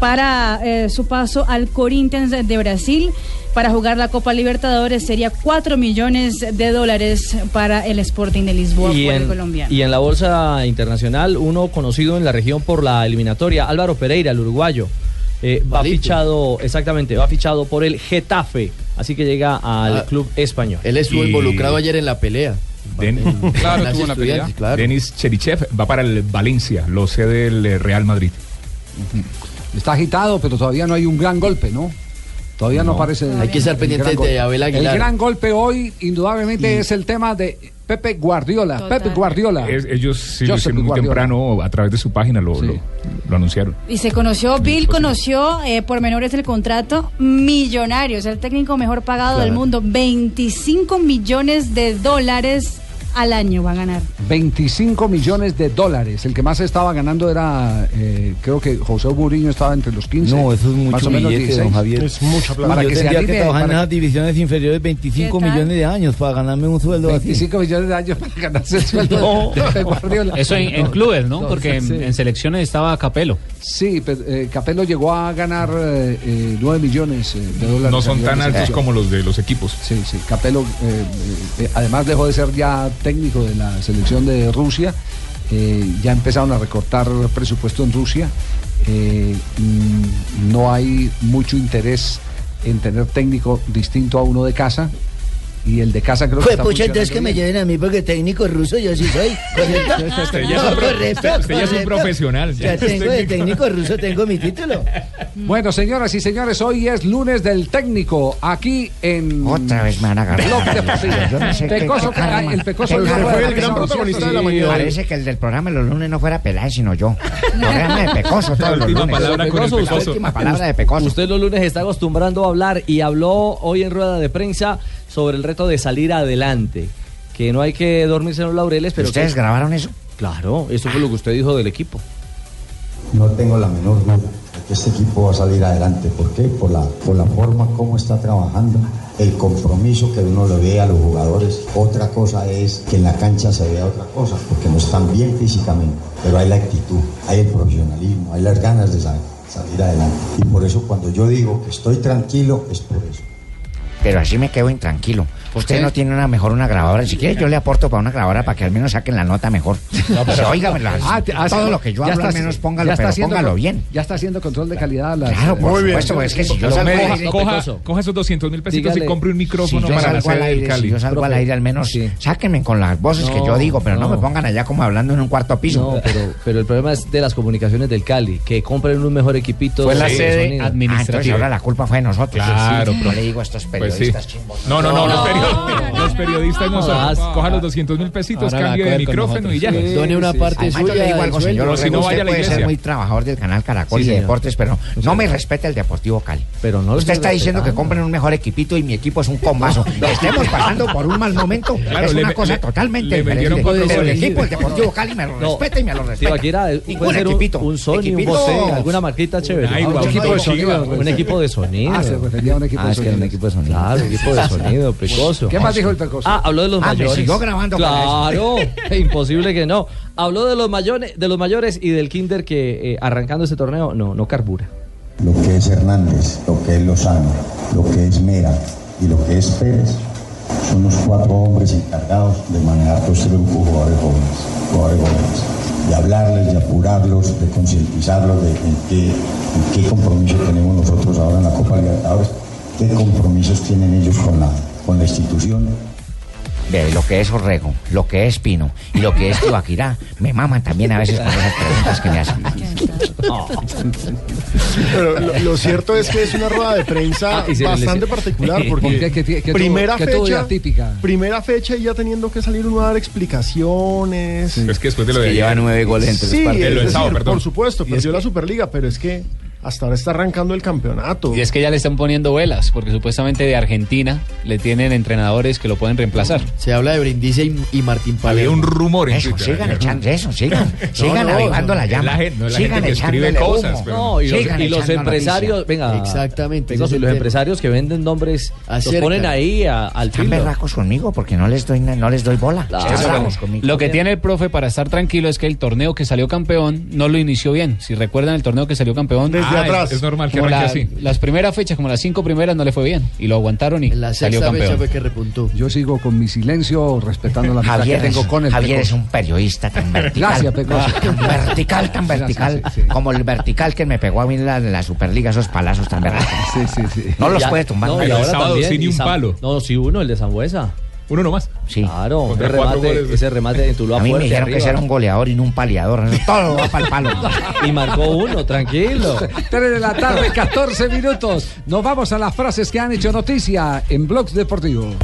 para eh, su paso al Corinthians de Brasil. para jugar la Copa Libertadores sería 4 millones de dólares para el Sporting de Lisboa Y por el en, colombiano. y en la bolsa internacional, uno conocido en la región por la eliminatoria, Álvaro Pereira, el uruguayo. eh, va fichado, exactamente, va fichado por el Getafe, así que llega al Ah, club español. Él estuvo involucrado ayer en la pelea. Den- Claro, estuvo en la pelea. Claro. Denis Cherichev va para el Valencia, lo sé del eh, Real Madrid. Está agitado, pero todavía no hay un gran golpe, ¿no? Todavía no, No. aparece. Hay que estar el pendiente de. Abel Aguilar. El gran golpe hoy, indudablemente, es el tema de Pepe Guardiola. Pepe Guardiola. Es- ellos sí lo hicieron muy Guardiola. temprano a través de su página, lo, lo, lo anunciaron. Y se conoció, Bill conoció eh, por menores del contrato millonarios, el técnico mejor pagado Claro. del mundo, 25 millones de dólares al año va a ganar. 25 millones de dólares. El que más estaba ganando era, eh, creo que José Mourinho estaba entre los 15. No, eso es más mucho o menos billete, 16. don Javier. Para Yo que se que trabajar en para- esas divisiones inferiores 25 ¿Qué tal? millones de años para ganarme un sueldo así. 25 millones de años para ganarse el sueldo No. de Guardiola. Eso en, en clubes, ¿no? no, Porque en, sí. en selecciones estaba Capelo. Sí, pero, eh, Capello llegó a ganar eh, eh, 9 millones eh, de dólares. No son tan altos como los de los equipos. Sí, sí. Capello, eh, eh, además dejó de ser ya técnico de la selección de Rusia. eh, ya empezaron a recortar presupuesto en Rusia. eh, mm, no hay mucho interés en tener técnico distinto a uno de casa. Y el de casa creo que Pues está pucha, entonces que me lleven a mí porque técnico ruso yo sí soy, ¿correcto? Usted ya es un pro- correcto, usted- usted ya es un correcto. profesional, ya tengo de técnico. ruso, tengo mi título. Bueno, señoras y señores, hoy es lunes del técnico aquí en. Otra vez me van a agarrar. Pecoso, el Pecoso Qué hoy no karma. fue empezado, ¿cierto? Parece que el del programa de los lunes no fuera Peláez, sino yo. Programa de Pecoso todos los Última lunes. palabra con el Pecoso, Pecoso. Última palabra de Pecoso. Usted los lunes está acostumbrando a hablar y habló hoy en rueda de prensa sobre el reto de salir adelante. Que no hay que dormirse en los laureles, pero. ¿Ustedes que- grabaron eso? Claro, eso fue lo que usted dijo del equipo. No tengo la menor duda de que este equipo va a salir adelante. ¿Por qué? Por la, por la forma como está trabajando, el compromiso que uno le ve a los jugadores. Otra cosa es que en la cancha se vea otra cosa, porque no están bien físicamente, pero hay la actitud, hay el profesionalismo, hay las ganas de sa- salir adelante. Y por eso cuando yo digo que estoy tranquilo, es por eso. Pero así me quedo intranquilo. Usted no tiene una mejor una grabadora. Si quiere, yo le aporto para una grabadora para que al menos saquen la nota mejor. Sí, óigame, la- Ah, te- ah, todo sí, lo que yo hablo, al menos póngalo, pero haciendo póngalo bien. Ya está haciendo control de calidad. Las, Claro, por Muy supuesto, bien. es que si yo salgo medios, al aire- coja, coja esos 200 mil pesitos y compre un micrófono si yo para la aire, Cali. Si yo salgo al aire, al menos sáquenme con las voces que No, yo digo, pero no. no. me pongan allá como hablando en un cuarto piso. No, pero, pero el problema es de las comunicaciones del Cali, que compren un mejor equipito. Fue la de sede. Ah, entonces ahora la culpa fue de nosotros. Claro, Sí, pero- le digo a estos Pues sí. periodistas chimbones. No, no, no, los, los periodistas no son. Coja los 200 mil pesitos, cambie de micrófono y ya. Done una parte suya señor. Si no, vaya ser muy trabajador del canal Caracol y deportes, pero no me respeta el Deportivo Cali. Pero no Usted está diciendo que compren un mejor equipito y mi equipo es un combazo. Estemos pasando por un mal momento es una cosa totalmente diferente. el equipo, el Deportivo Cali, me lo respeta y me lo respeta. Eh, Ningún un, equipito. un Sony, un Bose, alguna marquita chévere. Ah, un equipo de sonido. Un equipo de sonido. Ah, se un equipo Ah, de un sonido. Claro, equipo de sonido, pecoso. ¿Qué más dijo el Pecoso? Ah, habló de los Ah, me mayores. siguió grabando Claro, imposible que no. Habló de los mayores, de los mayores y del Kinder que eh, arrancando este torneo no, no carbura. Lo que es Hernández, lo que es Lozano, lo que es Mera y lo que es Pérez son los cuatro hombres encargados de manejar los tres jugadores jóvenes, jugadores jóvenes, de hablarles, de apurarlos, de concientizarlos de en qué, en qué compromiso tenemos nosotros ahora en la Copa Libertadores, qué compromisos tienen ellos con la, con la institución. de lo que es Orrego, lo que es Pino y lo que es Tibaquirá, me maman también a veces con esas preguntas que me hacen. Pero lo, lo cierto es que es una rueda de prensa Ah, bastante particular ¿Por porque qué? ¿Qué- qué- qué tuvo- primera de fecha atípica? primera fecha y ya teniendo que salir uno a dar explicaciones. Es que después de lo Es que de lleva nueve goles entre Sí, los es de decir, perdón. por supuesto, es perdió que- la Superliga, pero es que hasta ahora está arrancando el campeonato. Y es que ya le están poniendo velas, porque supuestamente de Argentina le tienen entrenadores que lo pueden reemplazar. Se habla de Brindisi y, y Martín Había Palermo. un rumor en Eso, Twitter. sigan echando eso, sigan, sigan no, avivando no, la llama. la gente- no es la sigan gente que escribe echándole cosas, pero- No, y los, Sigan y los empresarios, venga. Exactamente, y los empresarios que venden nombres los Acercan. ponen ahí a- al Están berracos conmigo porque no les doy, no les doy bola. Claro. Lo que tiene el profe para estar tranquilo es que el torneo que salió campeón no lo inició bien. Si recuerdan el torneo que salió campeón, Desde desde Ah, atrás. es- normal que la- así. Las primeras fechas, como las cinco primeras, no le fue bien. Y lo aguantaron y La salió sexta fecha campeón. fue que repuntó. Yo sigo con mi silencio, respetando la Javier, que tengo es, con el Javier es un periodista tan vertical. Gracias, Pecoso. Tan vertical, tan vertical. Como el vertical que me pegó a mí en la, Superliga, esos palazos tan verticales. Sí, sí, sí. No los Ya- puede tumbar. No, y ahora también. sin ni un palo. No, sí, uno, el de Zambuesa. Uno nomás. Sí. Claro, ese remate, ese remate de Tuluá A mí me dijeron que ese era un goleador y no un paliador. Todo va para el palo. Y marcó uno, tranquilo. 3 de la tarde, 14 minutos. Nos vamos a las frases que han hecho noticia en Blogs Deportivos.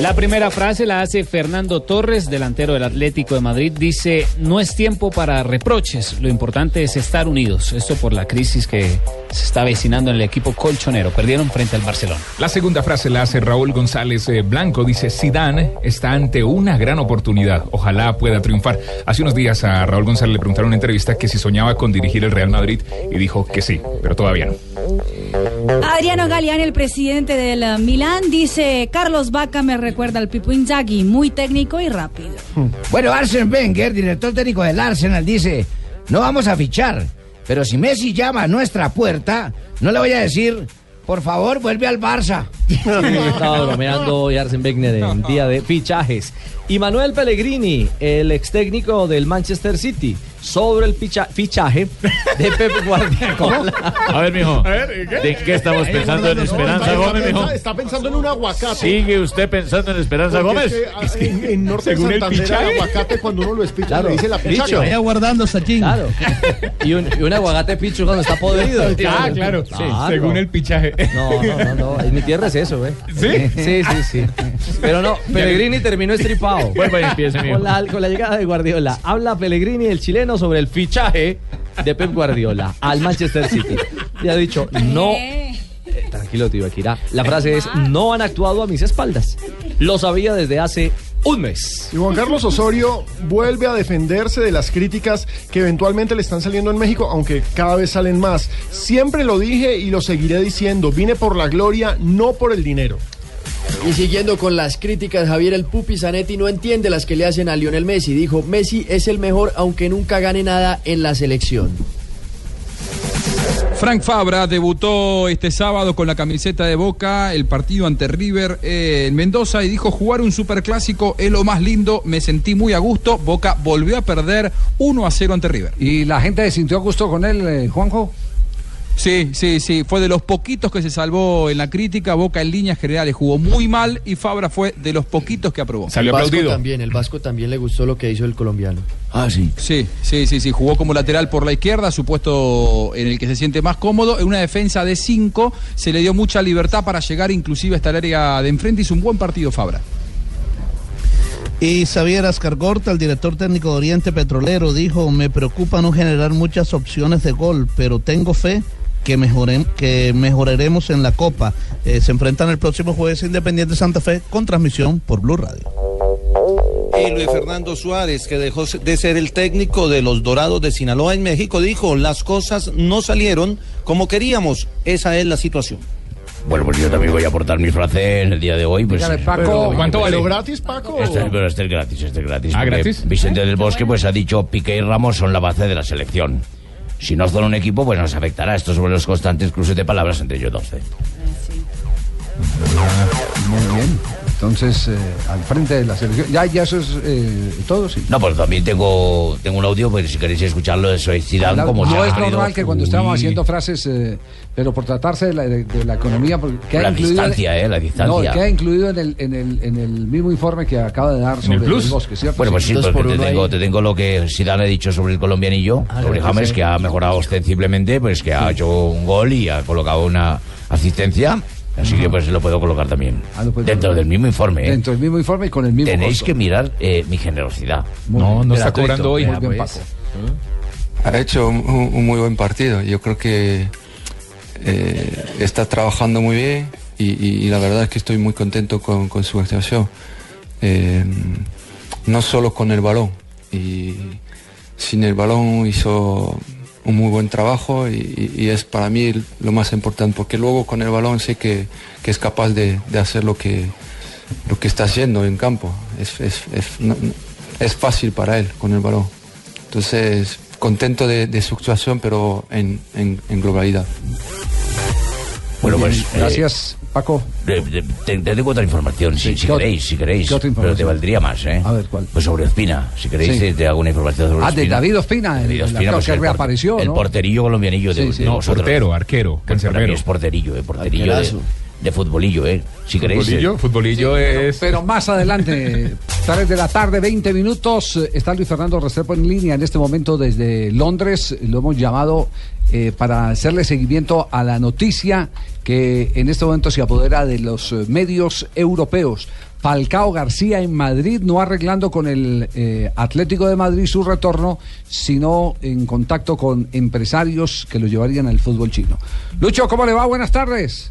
La primera frase la hace Fernando Torres, delantero del Atlético de Madrid. Dice, no es tiempo para reproches, lo importante es estar unidos. Esto por la crisis que se está avecinando en el equipo colchonero. Perdieron frente al Barcelona. La segunda frase la hace Raúl González eh, Blanco. Dice, Zidane está ante una gran oportunidad. Ojalá pueda triunfar. Hace unos días a Raúl González le preguntaron en una entrevista que si soñaba con dirigir el Real Madrid y dijo que sí, pero todavía no. Adriano Galeani, el presidente del eh, Milán, dice, Carlos Vaca me recuerda al Pipo Inzaghi, muy técnico y rápido. Bueno, Arsene Wenger, director técnico del Arsenal, dice, no vamos a fichar, pero si Messi llama a nuestra puerta, no le voy a decir, por favor, vuelve al Barça. Estaba bromeando hoy Arsene Wenger en día de fichajes. Y Manuel Pellegrini, el ex técnico del Manchester City, sobre el picha- fichaje de Pep Guardiola. A ver, mijo. ¿De qué estamos pensando en Esperanza Gómez, mijo? Está, está pensando en un aguacate. ¿Sigue usted pensando en Esperanza Porque Gómez? es que, ah, en, en Norte Según el Santander, pichaje. el aguacate, cuando uno lo espicha, Claro, le dice la pichaca. Vaya guardando, Sachín. Claro. Y un, y un aguacate picho cuando está podrido. Ah, claro. Sí, Claro. según el pichaje. No, no, no, no. En mi tierra es eso, ¿eh? ¿Sí? Sí, sí, sí. Pero no, Pellegrini terminó estripado. Vuelva y empiece, mijo. Con la, con la llegada de Guardiola. Habla Pellegrini, el chileno, sobre el fichaje de Pep Guardiola al Manchester City. Y ha dicho, no. Eh, tranquilo, tío Akira. La frase es: No han actuado a mis espaldas. Lo sabía desde hace un mes. Y Juan Carlos Osorio vuelve a defenderse de las críticas que eventualmente le están saliendo en México, aunque cada vez salen más. Siempre lo dije y lo seguiré diciendo, vine por la gloria, no por el dinero. Y siguiendo con las críticas, Javier el Pupi Zanetti no entiende las que le hacen a Lionel Messi. Dijo, Messi es el mejor aunque nunca gane nada en la selección. Frank Fabra debutó este sábado con la camiseta de Boca, el partido ante River eh, en Mendoza y dijo jugar un superclásico es lo más lindo, me sentí muy a gusto, Boca volvió a perder 1 a 0 ante River. ¿Y la gente se sintió a gusto con él, eh, Juanjo? Sí, sí, sí, fue de los poquitos que se salvó en la crítica, Boca en líneas generales jugó muy mal y Fabra fue de los poquitos que aprobó. el Vasco también, el Vasco también le gustó lo que hizo el colombiano. Ah, sí. Sí, sí, sí, sí. Jugó como lateral por la izquierda, supuesto en el que se siente más cómodo. En una defensa de cinco se le dio mucha libertad para llegar inclusive hasta el área de enfrente. Hizo un buen partido Fabra. Y Xavier Ascargorta, el director técnico de Oriente Petrolero, dijo, me preocupa no generar muchas opciones de gol, pero tengo fe que, mejoren, que mejoraremos en la Copa. Eh, se enfrentan el próximo jueves Independiente Santa Fe con transmisión por Blue Radio. Y Luis Fernando Suárez, que dejó de ser el técnico de los Dorados de Sinaloa en México, dijo, las cosas no salieron como queríamos. Esa es la situación. Bueno, pues yo también voy a aportar mi frase en el día de hoy. Pues, Dígale, Paco, Pero- ¿cuánto vale? ¿Pero gratis, Paco? Este, pero este es gratis, este es gratis. Ah, ¿gratis? Vicente del Bosque pues ha dicho Piqué y Ramos son la base de la selección. Si no son un equipo, pues nos afectará. Esto sobre los constantes cruces de palabras entre ellos 12. Muy bien. Entonces, eh, al frente de la selección. Ya, ya eso es eh, todo, sí. No, pues también tengo, tengo un audio, pues si queréis escucharlo de Soy Zidane, La- como no se ha es normal que cuando estamos haciendo frases, eh, pero por tratarse de la, de- de la economía, porque ¿qué La ha incluido distancia, eh, la distancia. No, ¿qué ha incluido en el, en, el, en el mismo informe que acaba de dar sobre el, bosque, ¿cierto? Bueno, pues sí, porque por te tengo, ahí. te tengo lo que Zidane ha dicho sobre el colombianillo, Ah, sobre James, sí. que ha mejorado ostensiblemente, pues que ha hecho un gol y ha colocado una asistencia. Así que pues lo puedo colocar también. Dentro del mismo informe, ¿eh? Dentro del mismo informe y con el mismo Tenéis costo. que mirar eh, mi generosidad. Muy No, bien. no está cobrando hoy. Muy bien, pues. Ha hecho un- un muy buen partido. Yo creo que eh, está trabajando muy bien y, la verdad es que estoy muy contento con, su actuación. Eh, no solo con el balón. Y sin el balón hizo un muy buen trabajo y, es para mí lo más importante porque luego con el balón sé que, es capaz de, hacer lo que, lo que está haciendo en campo. Es, fácil para él con el balón. Entonces, contento de, su actuación, pero en globalidad. Bueno, pues. Gracias, Paco. Te, te- te tengo otra información, si, si ¿qué ot- queréis, si queréis. qué otra Pero te valdría más, ¿eh? A ver, ¿cuál? Pues sobre Ospina. Si queréis, Sí. te, te hago una información sobre Ah, de Ospina. David Ospina, el- David el Ospina, actor pues, que el por- reapareció, El ¿no? porterillo colombianillo de, Sí, sí. de vosotros. Portero, arquero, Que para mí cancerbero. es porterillo, eh, porterillo de, Arquerazo. de futbolillo, ¿eh? Si queréis. Futbolillo, eh, futbolillo es... Pero más adelante, 3 de la tarde, 20 minutos, eh, está Luis Fernando Restrepo en línea en este momento desde Londres. Lo hemos llamado eh, para hacerle seguimiento a la noticia que en este momento se apodera de los medios europeos. Falcao García en Madrid, no arreglando con el eh, Atlético de Madrid su retorno, sino en contacto con empresarios que lo llevarían al fútbol chino. Lucho, ¿cómo le va? Buenas tardes.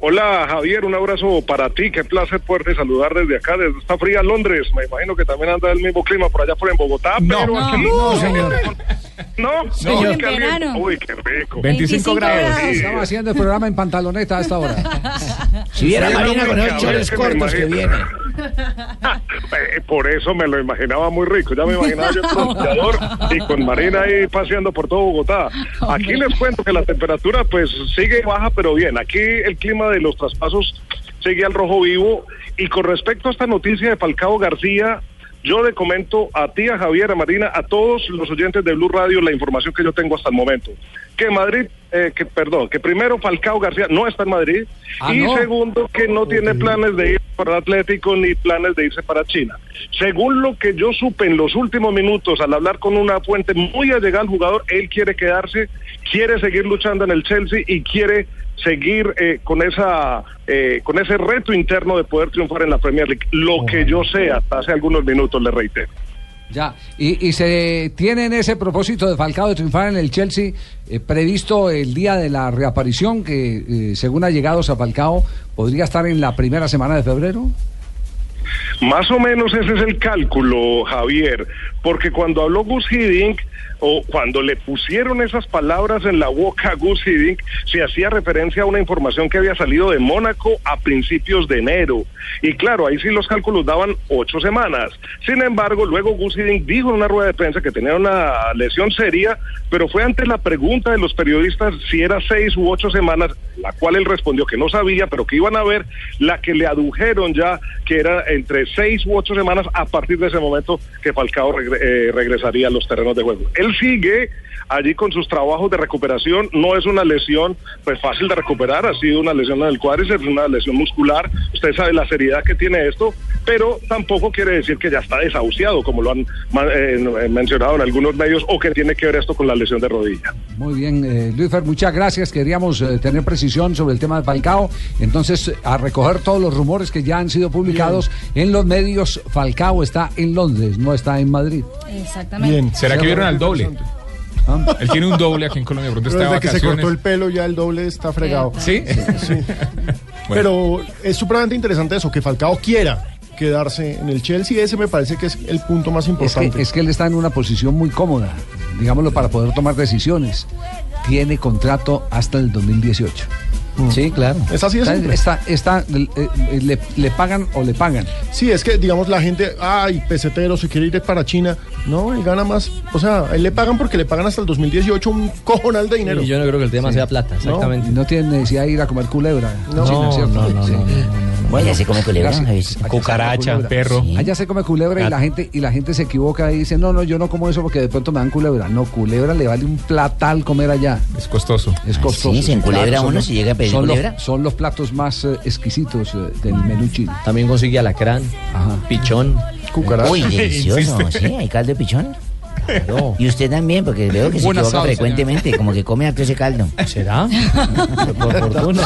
Hola Javier, un abrazo para ti, qué placer poderte saludar desde acá, desde esta fría Londres. Me imagino que también anda el mismo clima por allá por en Bogotá, pero no, aquí no, señor. No, Señor. En caliente. verano. Uy, qué rico. 25 grados. Sí. Estamos haciendo el programa en pantaloneta a esta hora. Si viera Marina no, con esos a chores cortos que viene. Eh, por eso me lo imaginaba muy rico. Ya me imaginaba yo en bronceador y con Marina ahí paseando por todo Bogotá. Aquí les cuento que la temperatura pues sigue baja, pero bien. Aquí el clima de los traspasos sigue al rojo vivo. Y con respecto a esta noticia de Falcao García, yo le comento a ti, a Javier, a Marina, a todos los oyentes de Blue Radio la información que yo tengo hasta el momento. Que Madrid, eh, que perdón, que primero Falcao García no está en Madrid Ah, y ¿no? segundo que no tiene planes de ir para el Atlético ni planes de irse para China. Según lo que yo supe en los últimos minutos al hablar con una fuente muy allegada al jugador, él quiere quedarse, quiere seguir luchando en el Chelsea y quiere seguir eh, con esa eh, con ese reto interno de poder triunfar en la Premier League. Lo que yo sé hasta hace algunos minutos, le reitero. Ya, y, y se tiene en ese propósito de Falcao de triunfar en el Chelsea eh, previsto el día de la reaparición que, eh, según allegados a Falcao, podría estar en la primera semana de febrero. Más o menos ese es el cálculo, Javier, porque cuando habló Gus Hiddink o cuando le pusieron esas palabras en la boca a Gus Hiddink, se hacía referencia a una información que había salido de Mónaco a principios de enero. Y claro, ahí sí los cálculos daban ocho semanas. Sin embargo, luego Gus Hiddink dijo en una rueda de prensa que tenía una lesión seria, pero fue ante la pregunta de los periodistas si era seis u ocho semanas, la cual él respondió que no sabía, pero que iban a ver la que le adujeron ya que era entre seis u ocho semanas a partir de ese momento que Falcao eh, regresaría a los terrenos de juego. Sigue allí con sus trabajos de recuperación, no es una lesión pues fácil de recuperar, ha sido una lesión en el cuádriceps, una lesión muscular, usted sabe la seriedad que tiene esto, pero tampoco quiere decir que ya está desahuciado, como lo han ma- eh, mencionado en algunos medios, o que tiene que ver esto con la lesión de rodilla. Muy bien, eh, Luis Fer, muchas gracias. Queríamos eh, tener precisión sobre el tema de Falcao. Entonces, a recoger todos los rumores que ya han sido publicados en los medios, Falcao está en Londres, no está en Madrid. Exactamente. ¿Será que vieron al doble? Él tiene un doble aquí en Colombia, pronto está de desde que se cortó el pelo ya el doble está fregado. ¿Sí? Sí. Pero es supremamente interesante eso, que Falcao quiera quedarse en el Chelsea. Ese me parece que es el punto más Es importante. que, es que él está en una posición muy cómoda, digámoslo, para poder tomar decisiones. Tiene contrato hasta el 2018. Sí, claro. Es así de Está- simple. está- está- eh, le, le pagan o le pagan. Sí, es que, digamos, la gente, ay, pesetero, se quiere ir para China. No, él gana más. O sea, él le pagan porque le pagan hasta el 2018 un cojonal de dinero. Y yo no creo que el tema Sí. sea plata, exactamente. No, tiene necesidad de ir a comer culebra. No, China, ¿cierto? no, no, Sí. no, no, no, Bueno, ya se come culebra, Allá allá Cucaracha, culebra. perro. Allá se come culebra y Gato. la gente y la gente se equivoca y dice, no, no, yo no como eso porque de pronto me dan culebra. No, culebra le vale un platal comer allá. Es costoso. Es costoso. sí, se enculebra son uno los- si llega a pedir son los- culebra. son los platos más eh, exquisitos eh, del menú chino. También consigue alacrán, pichón, cucaracha. Uy, delicioso. ¿Sí? ¿Hay caldo de pichón? Y usted también, porque veo que se equivoca frecuentemente, como que come harto ese caldo. ¿Será? Por fortuna.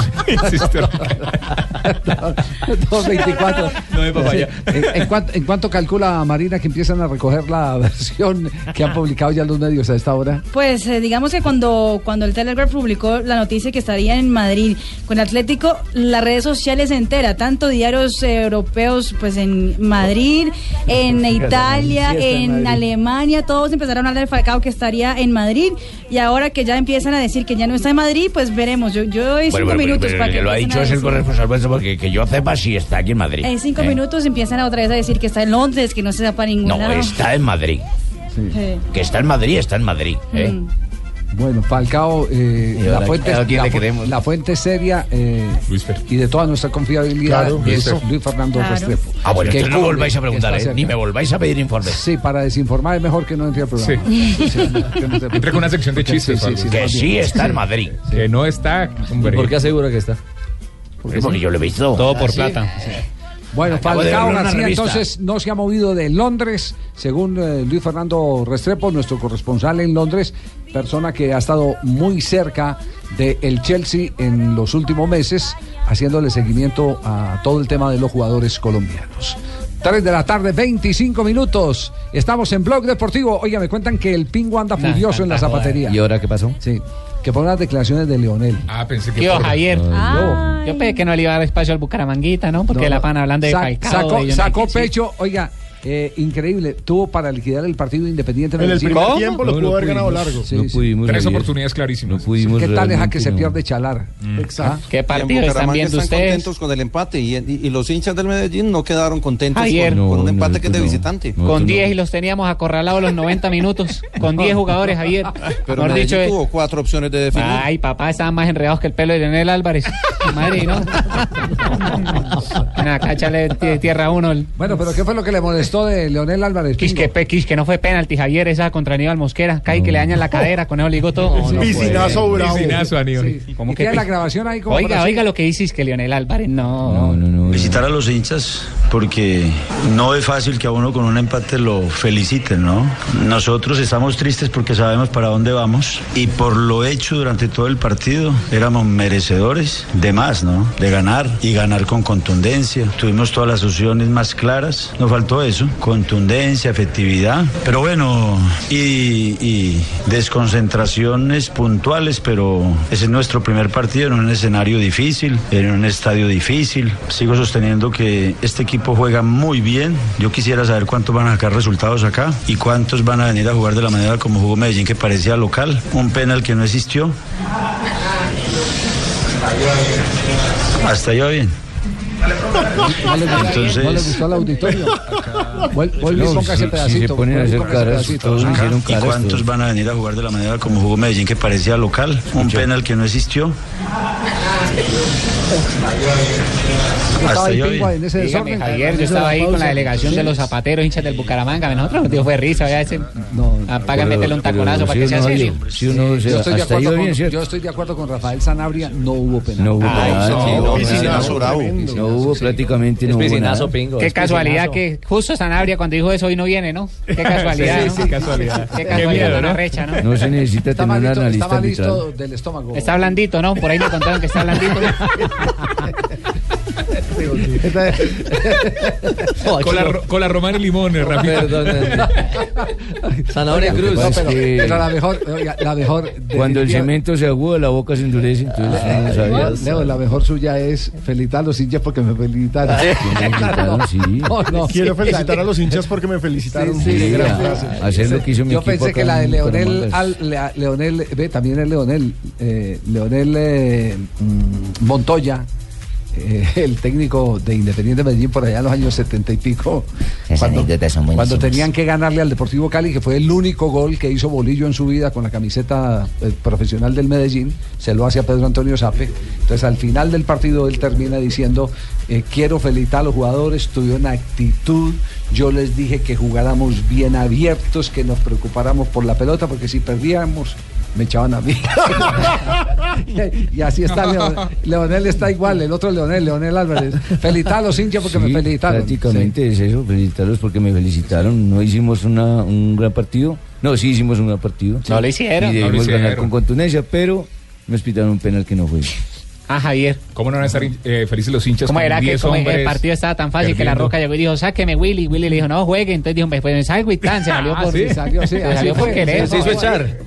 224. No de papaya. Sí. ¿En, en cuánto, en cuánto calcula Marina que empiezan a recoger la versión que han publicado ya los medios a esta hora? Pues eh, digamos que cuando, cuando el Telegraph publicó la noticia que estaría en Madrid con Atlético, las redes sociales se entera, tanto diarios eh, europeos pues en Madrid, en Italia, en en Madrid. Todos empezaron a hablar de Falcao que estaría en Madrid y ahora que ya empiezan a decir que ya no está en Madrid, pues veremos. Yo, yo doy cinco Bueno, pero- minutos pero para que que lo ha dicho es el corresponsal porque que yo sepa si está aquí en Madrid. En cinco ¿eh? minutos empiezan otra vez a decir que está en Londres, que no se da para ningún No, lado. está en Madrid. Que está en Madrid, está en Madrid. ¿eh? Mm. Bueno, Falcao, eh, ¿Y la, fuente, la, fu- la seria eh, y de toda nuestra confiabilidad Claro, es Luis Fer. Luis Fernando Claro. Restrepo. Ah, bueno, Que no cubre, volváis a preguntar, ¿eh? Ni me volváis a pedir informes. Sí, para desinformar es mejor que no entre al programa. Entra con una sección de chistes. Que sí está en Madrid. Que no está. hombre. ¿Por qué asegura que está? Porque, porque yo lo he visto. Todo por Ah, sí. plata. Bueno, Acabo de Falcao García entonces no se ha movido de Londres, según eh, Luis Fernando Restrepo, nuestro corresponsal en Londres, persona que ha estado muy cerca del Chelsea en los últimos meses, haciéndole seguimiento a todo el tema de los jugadores colombianos. 3 de la tarde, 25 minutos. Estamos en Blog Deportivo. Oiga, me cuentan que el Pingo anda Nah, furioso en la zapatería. ¿Y ahora qué pasó? Sí, que por unas declaraciones de Leonel. Ah, pensé que. Ay. Yo pensé que no le iba a dar espacio al Bucaramanguita, ¿no? Porque No, la pan hablando de Falcao. Sacó, de pecho, oiga, eh, increíble. Tuvo para liquidar el partido independiente En el primer tiempo lo No, pudo no haber ganado largo. Sí, no sí. pudimos. Tres Javier. oportunidades clarísimas. No pudimos. ¿Qué tal deja que se pierde Chalar? Exacto. ¿Qué Y en partido están Bucaramanga viendo están ustedes? contentos con el empate y, y- y los hinchas del Medellín no quedaron contentos Javier. con, No, con un no, empate que es de no. visitante. No, Con tú 10 no. y los teníamos acorralados los 90 minutos. Con 10 jugadores, Javier. Pero Medellín dicho, eh, tuvo cuatro opciones de definir. Ay, papá, estaban más enredados que el pelo de Leonel Álvarez. Madre, ¿no? Acá échale ti- tierra a uno. Bueno, pero ¿qué fue lo que le molestó de Leonel Álvarez? Quis que, pe- no fue penalti, Javier, esa contra Aníbal Mosquera. Cae que le dañan la cadera, con eso le digo todo. Piscinazo bravo. Piscinazo, Aníbal. Sí. ¿Cómo ¿Y que la grabación ahí como Oiga, oiga lo que dices que Leonel Álvarez no. No, no, no. Felicitar a los hinchas porque no es fácil que a uno con un empate lo feliciten, ¿no? Nosotros estamos tristes porque sabemos para dónde vamos y por lo hecho durante todo el partido éramos merecedores de más, ¿no? De ganar y ganar con contundencia. Tuvimos todas las opciones más claras, nos faltó eso, contundencia, efectividad, pero bueno, y, desconcentraciones puntuales, pero ese es nuestro primer partido en un escenario difícil, en un estadio difícil. Sigo sosteniendo que este equipo juega muy bien. Yo quisiera saber cuántos van a sacar resultados acá y cuántos van a venir a jugar de la manera como jugó Medellín, que parecía local. Un penal que no existió. Hasta allá bien. No le, gustó- Entonces- no le gustó al auditorio. Vuel- Vuelve y ponga ese pedacito. y hacer ponga ese caras, pedacito. todos Acá. hicieron ¿Y caras. cuántos van a venir a jugar de la manera como jugó Medellín, que parecía local? Un penal que no existió. Estaba Hasta ahí Pingo en ese Dígame, desorden. Javier, yo estaba ahí con la delegación de los zapateros hinchas del Bucaramanga. Nosotros nos dio fue risa, ya ese. No, Apaga, Pero- métele un taconazo para que sea serio. yo- estoy, de acuerdo con, bien, ¿cierto? yo estoy de acuerdo con Rafael Sanabria, no hubo penal. No hubo penal, no, sí, no. No hubo prácticamente, no hubo pingo. Qué casualidad que justo Sanabria cuando dijo eso hoy no viene, ¿no? Qué casualidad, Sí, ¿no? sí, casualidad. Qué Qué casualidad miedo, tan ¿no? arrecha, ¿no? No se necesita Está tener malito, está analista malito arbitral. del estómago. Está blandito, ¿no? Por ahí me contaron que está blandito. Con la, ro- con la romana y limón. Perdón, Zanahoria Cruz. no, pero, pero la mejor, la mejor. Cuando el cemento se aguda, la boca se endurece, entonces uno no sabía. Leo, la mejor suya es felicitar a los hinchas porque me felicitaron. Quiero felicitar a los hinchas porque me felicitaron. Sí, hacer lo que hizo mi Yo pensé que la de Leonel, Leonel, ve, también es Leonel, eh, Leonel eh, mm, Montoya, eh, el técnico de Independiente Medellín por allá en los años setenta y pico, Esas cuando, tenían que ganarle al Deportivo Cali, que fue el único gol que hizo Bolillo en su vida con la camiseta eh, profesional del Medellín, se lo hace a Pedro Antonio Sape. Entonces al final del partido él termina diciendo, eh, quiero felicitar a los jugadores, tuvieron actitud, yo les dije que jugáramos bien abiertos, que nos preocupáramos por la pelota, porque si perdíamos me echaban a mí. y, y así está Leonel. Leonel está igual, el otro Leonel, Leonel Álvarez. Felicitar a los hinchas porque Sí, me felicitaron. Prácticamente es eso, felicitarlos porque me felicitaron. No hicimos una, un gran partido. No, sí hicimos un gran partido. No lo hicieron. Y No debimos ganar hicieron. con contundencia, pero nos pitaron un penal que no fue. Ah, Javier. ¿Cómo no van a estar eh, felices los hinchas ¿Cómo con era que 10 como el partido estaba tan fácil que la roca llegó y dijo, sáqueme Willy? Willy le dijo, no juegue. Entonces dijo, pues me salgo y tan. Se salió Ah, por, ¿sí? salió, sí, Sí, se así salió por querer. Se hizo echar.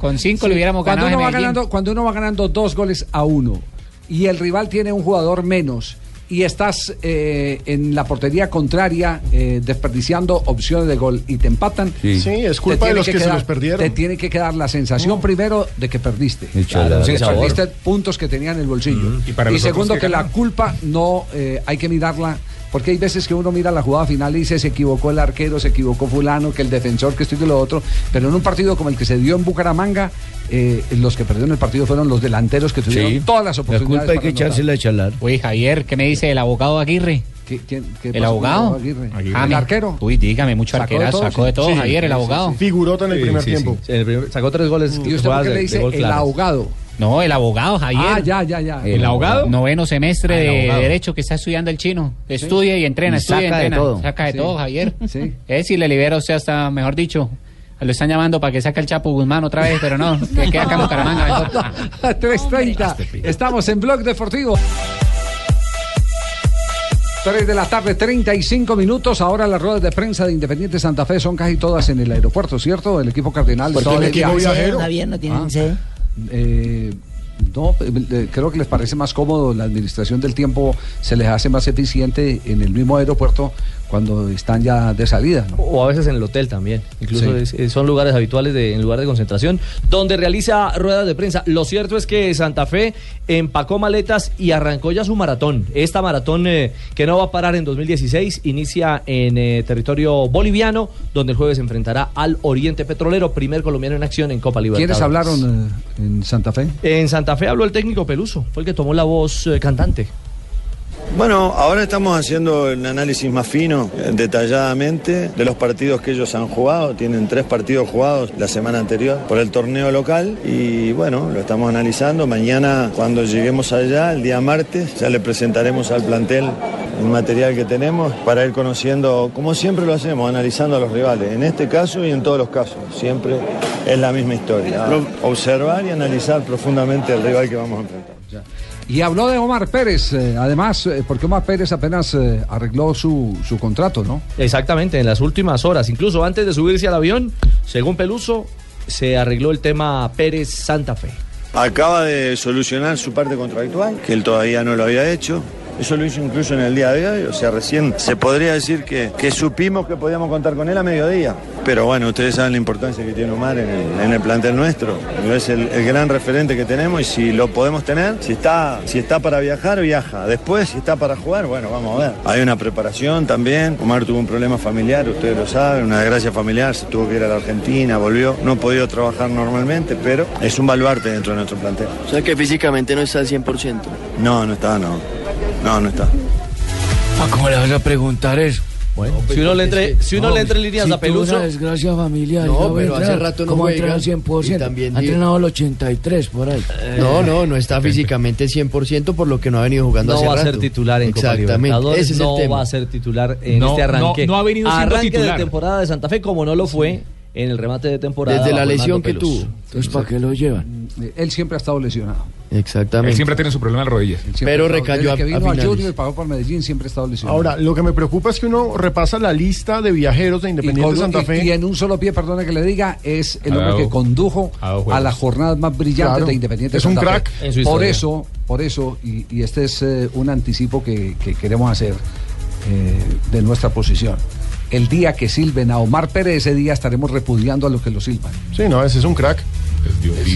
Con cinco le hubiéramos cuando ganado uno, en va ganando, cuando uno va ganando dos goles a uno y el rival tiene un jugador menos y estás eh, en la portería contraria eh, desperdiciando opciones de gol y te empatan. Sí. Sí, es culpa de tiene los que se quedar- los perdieron. Te tiene que quedar la sensación primero de que perdiste. Claro, que perdiste puntos que tenía en el bolsillo. Y para segundo, que que, la culpa no eh, hay que mirarla Porque hay veces que uno mira la jugada final y dice se equivocó el arquero, se equivocó fulano, que el defensor, que esto y que lo otro. Pero en un partido como el que se dio en Bucaramanga, eh, los que perdieron el partido fueron los delanteros que tuvieron Sí. todas las La oportunidades. culpa hay que echársela a chalar. Uy, Javier, ¿qué me dice el abogado Aguirre? ¿Qué- quién- qué ¿El abogado? Aguirre? Ah, ¿El arquero? Uy, dígame, mucho Sacó de arquerazo, todo, sacó de todo, Sí, Javier, el abogado. sí. Figurota en el primer tiempo. En el primer- sacó tres goles. ¿Y usted por qué de- le dice el claras. No, el abogado, Javier. Ah, ya, ya, ya. ¿El abogado? Noveno semestre Ah, de. Derecho que está estudiando el chino. Estudia y entrena, Y estudia y saca de entrena. todo. Saca de Sí. todo, Javier. Sí. Es si le libera usted hasta, mejor dicho, lo están llamando para que saque el Chapo Guzmán otra vez, pero no, que queda acá en Bucaramanga. mejor. 3.30. Estamos en Blog Deportivo. 3 de la tarde, 35 minutos. Ahora las ruedas de prensa de Independiente Santa Fe son casi todas en el aeropuerto, ¿cierto? El equipo cardenal. ¿Por qué todo no el tienen viaje. sede, Javier? ¿No tienen Ah. Eh, no, eh, creo que les parece más cómodo, la administración del tiempo se les hace más eficiente en el mismo aeropuerto cuando están ya de salida. ¿no? O a veces en el hotel también. Incluso Sí. es- es- son lugares habituales de, en lugar de concentración donde realiza ruedas de prensa. Lo cierto es que Santa Fe empacó maletas y arrancó ya su maratón. Esta maratón eh, que no va a parar en 2016 inicia en eh, territorio boliviano, donde el jueves se enfrentará al Oriente Petrolero, primer colombiano en acción en Copa Libertadores. ¿Quiénes hablaron eh, en Santa Fe? En Santa Fe habló el técnico Peluso, fue el que tomó la voz eh, cantante. Bueno, ahora estamos haciendo un análisis más fino, eh, detalladamente, de los partidos que ellos han jugado. Tienen tres partidos jugados la semana anterior por el torneo local y bueno, lo estamos analizando. Mañana, cuando lleguemos allá, el día martes, ya le presentaremos al plantel el material que tenemos para ir conociendo, como siempre lo hacemos, analizando a los rivales. En este caso y en todos los casos, siempre es la misma historia. Observar y analizar profundamente el rival que vamos a enfrentar. Y habló de Omar Pérez, eh, además, eh, porque Omar Pérez apenas eh, arregló su, su contrato, ¿no? Exactamente, en las últimas horas, incluso antes de subirse al avión, según Peluso, se arregló el tema Pérez Santa Fe. Acaba de solucionar su parte contractual, que él todavía no lo había hecho. Eso lo hizo incluso en el día de hoy, o sea, recién se podría decir que, que supimos que podíamos contar con él a mediodía. Pero bueno, ustedes saben la importancia que tiene Omar en el, en el plantel nuestro. Es el, el gran referente que tenemos y si lo podemos tener, si está, si está para viajar, viaja. Después, si está para jugar, bueno, vamos a ver. Hay una preparación también. Omar tuvo un problema familiar, ustedes lo saben, una desgracia familiar, se tuvo que ir a la Argentina, volvió. No ha podido trabajar normalmente, pero es un baluarte dentro de nuestro plantel. O sea que físicamente no está al 100%. No, no está, no. No, no está. ¿Cómo le vas a preguntar eso? Bueno, si uno le entre, si uno le entre líneas si a Peluso. una desgracia familiar. No, pero hace entrar. rato no ¿Cómo juega, al 100%? y también ha entrenado al 83 por ahí. No, no, no está físicamente 100% por lo que no ha venido jugando No hace va a ser rato. titular en Copa Exactamente, Libertadores, ese es no el tema. va a ser titular en No, este arranque. no- no ha venido siendo arranque titular. de temporada de Santa Fe, como no lo fue en el remate de temporada. Desde la lesión que tuvo. Entonces, ¿para qué lo llevan? Eh, Él siempre ha estado lesionado. Exactamente. Él siempre tiene su problema en las rodillas. Pero recayó a- que a vino a, finales. Junior y pagó por Medellín, siempre ha estado lesionado. Ahora, lo que me preocupa es que uno repasa la lista de viajeros de y, Independiente con- Santa y- Fe. y en un solo pie, perdone que le diga, es el hombre que condujo a juegos. las jornadas más brillantes Claro. de Independiente Es un Santa Fe. crack en su Por eso, por eso, y, y este es eh, un anticipo que, que queremos hacer eh, de nuestra posición. El día que silben a Omar Pérez, ese día estaremos repudiando a los que lo silban. Sí, no, ese es un crack.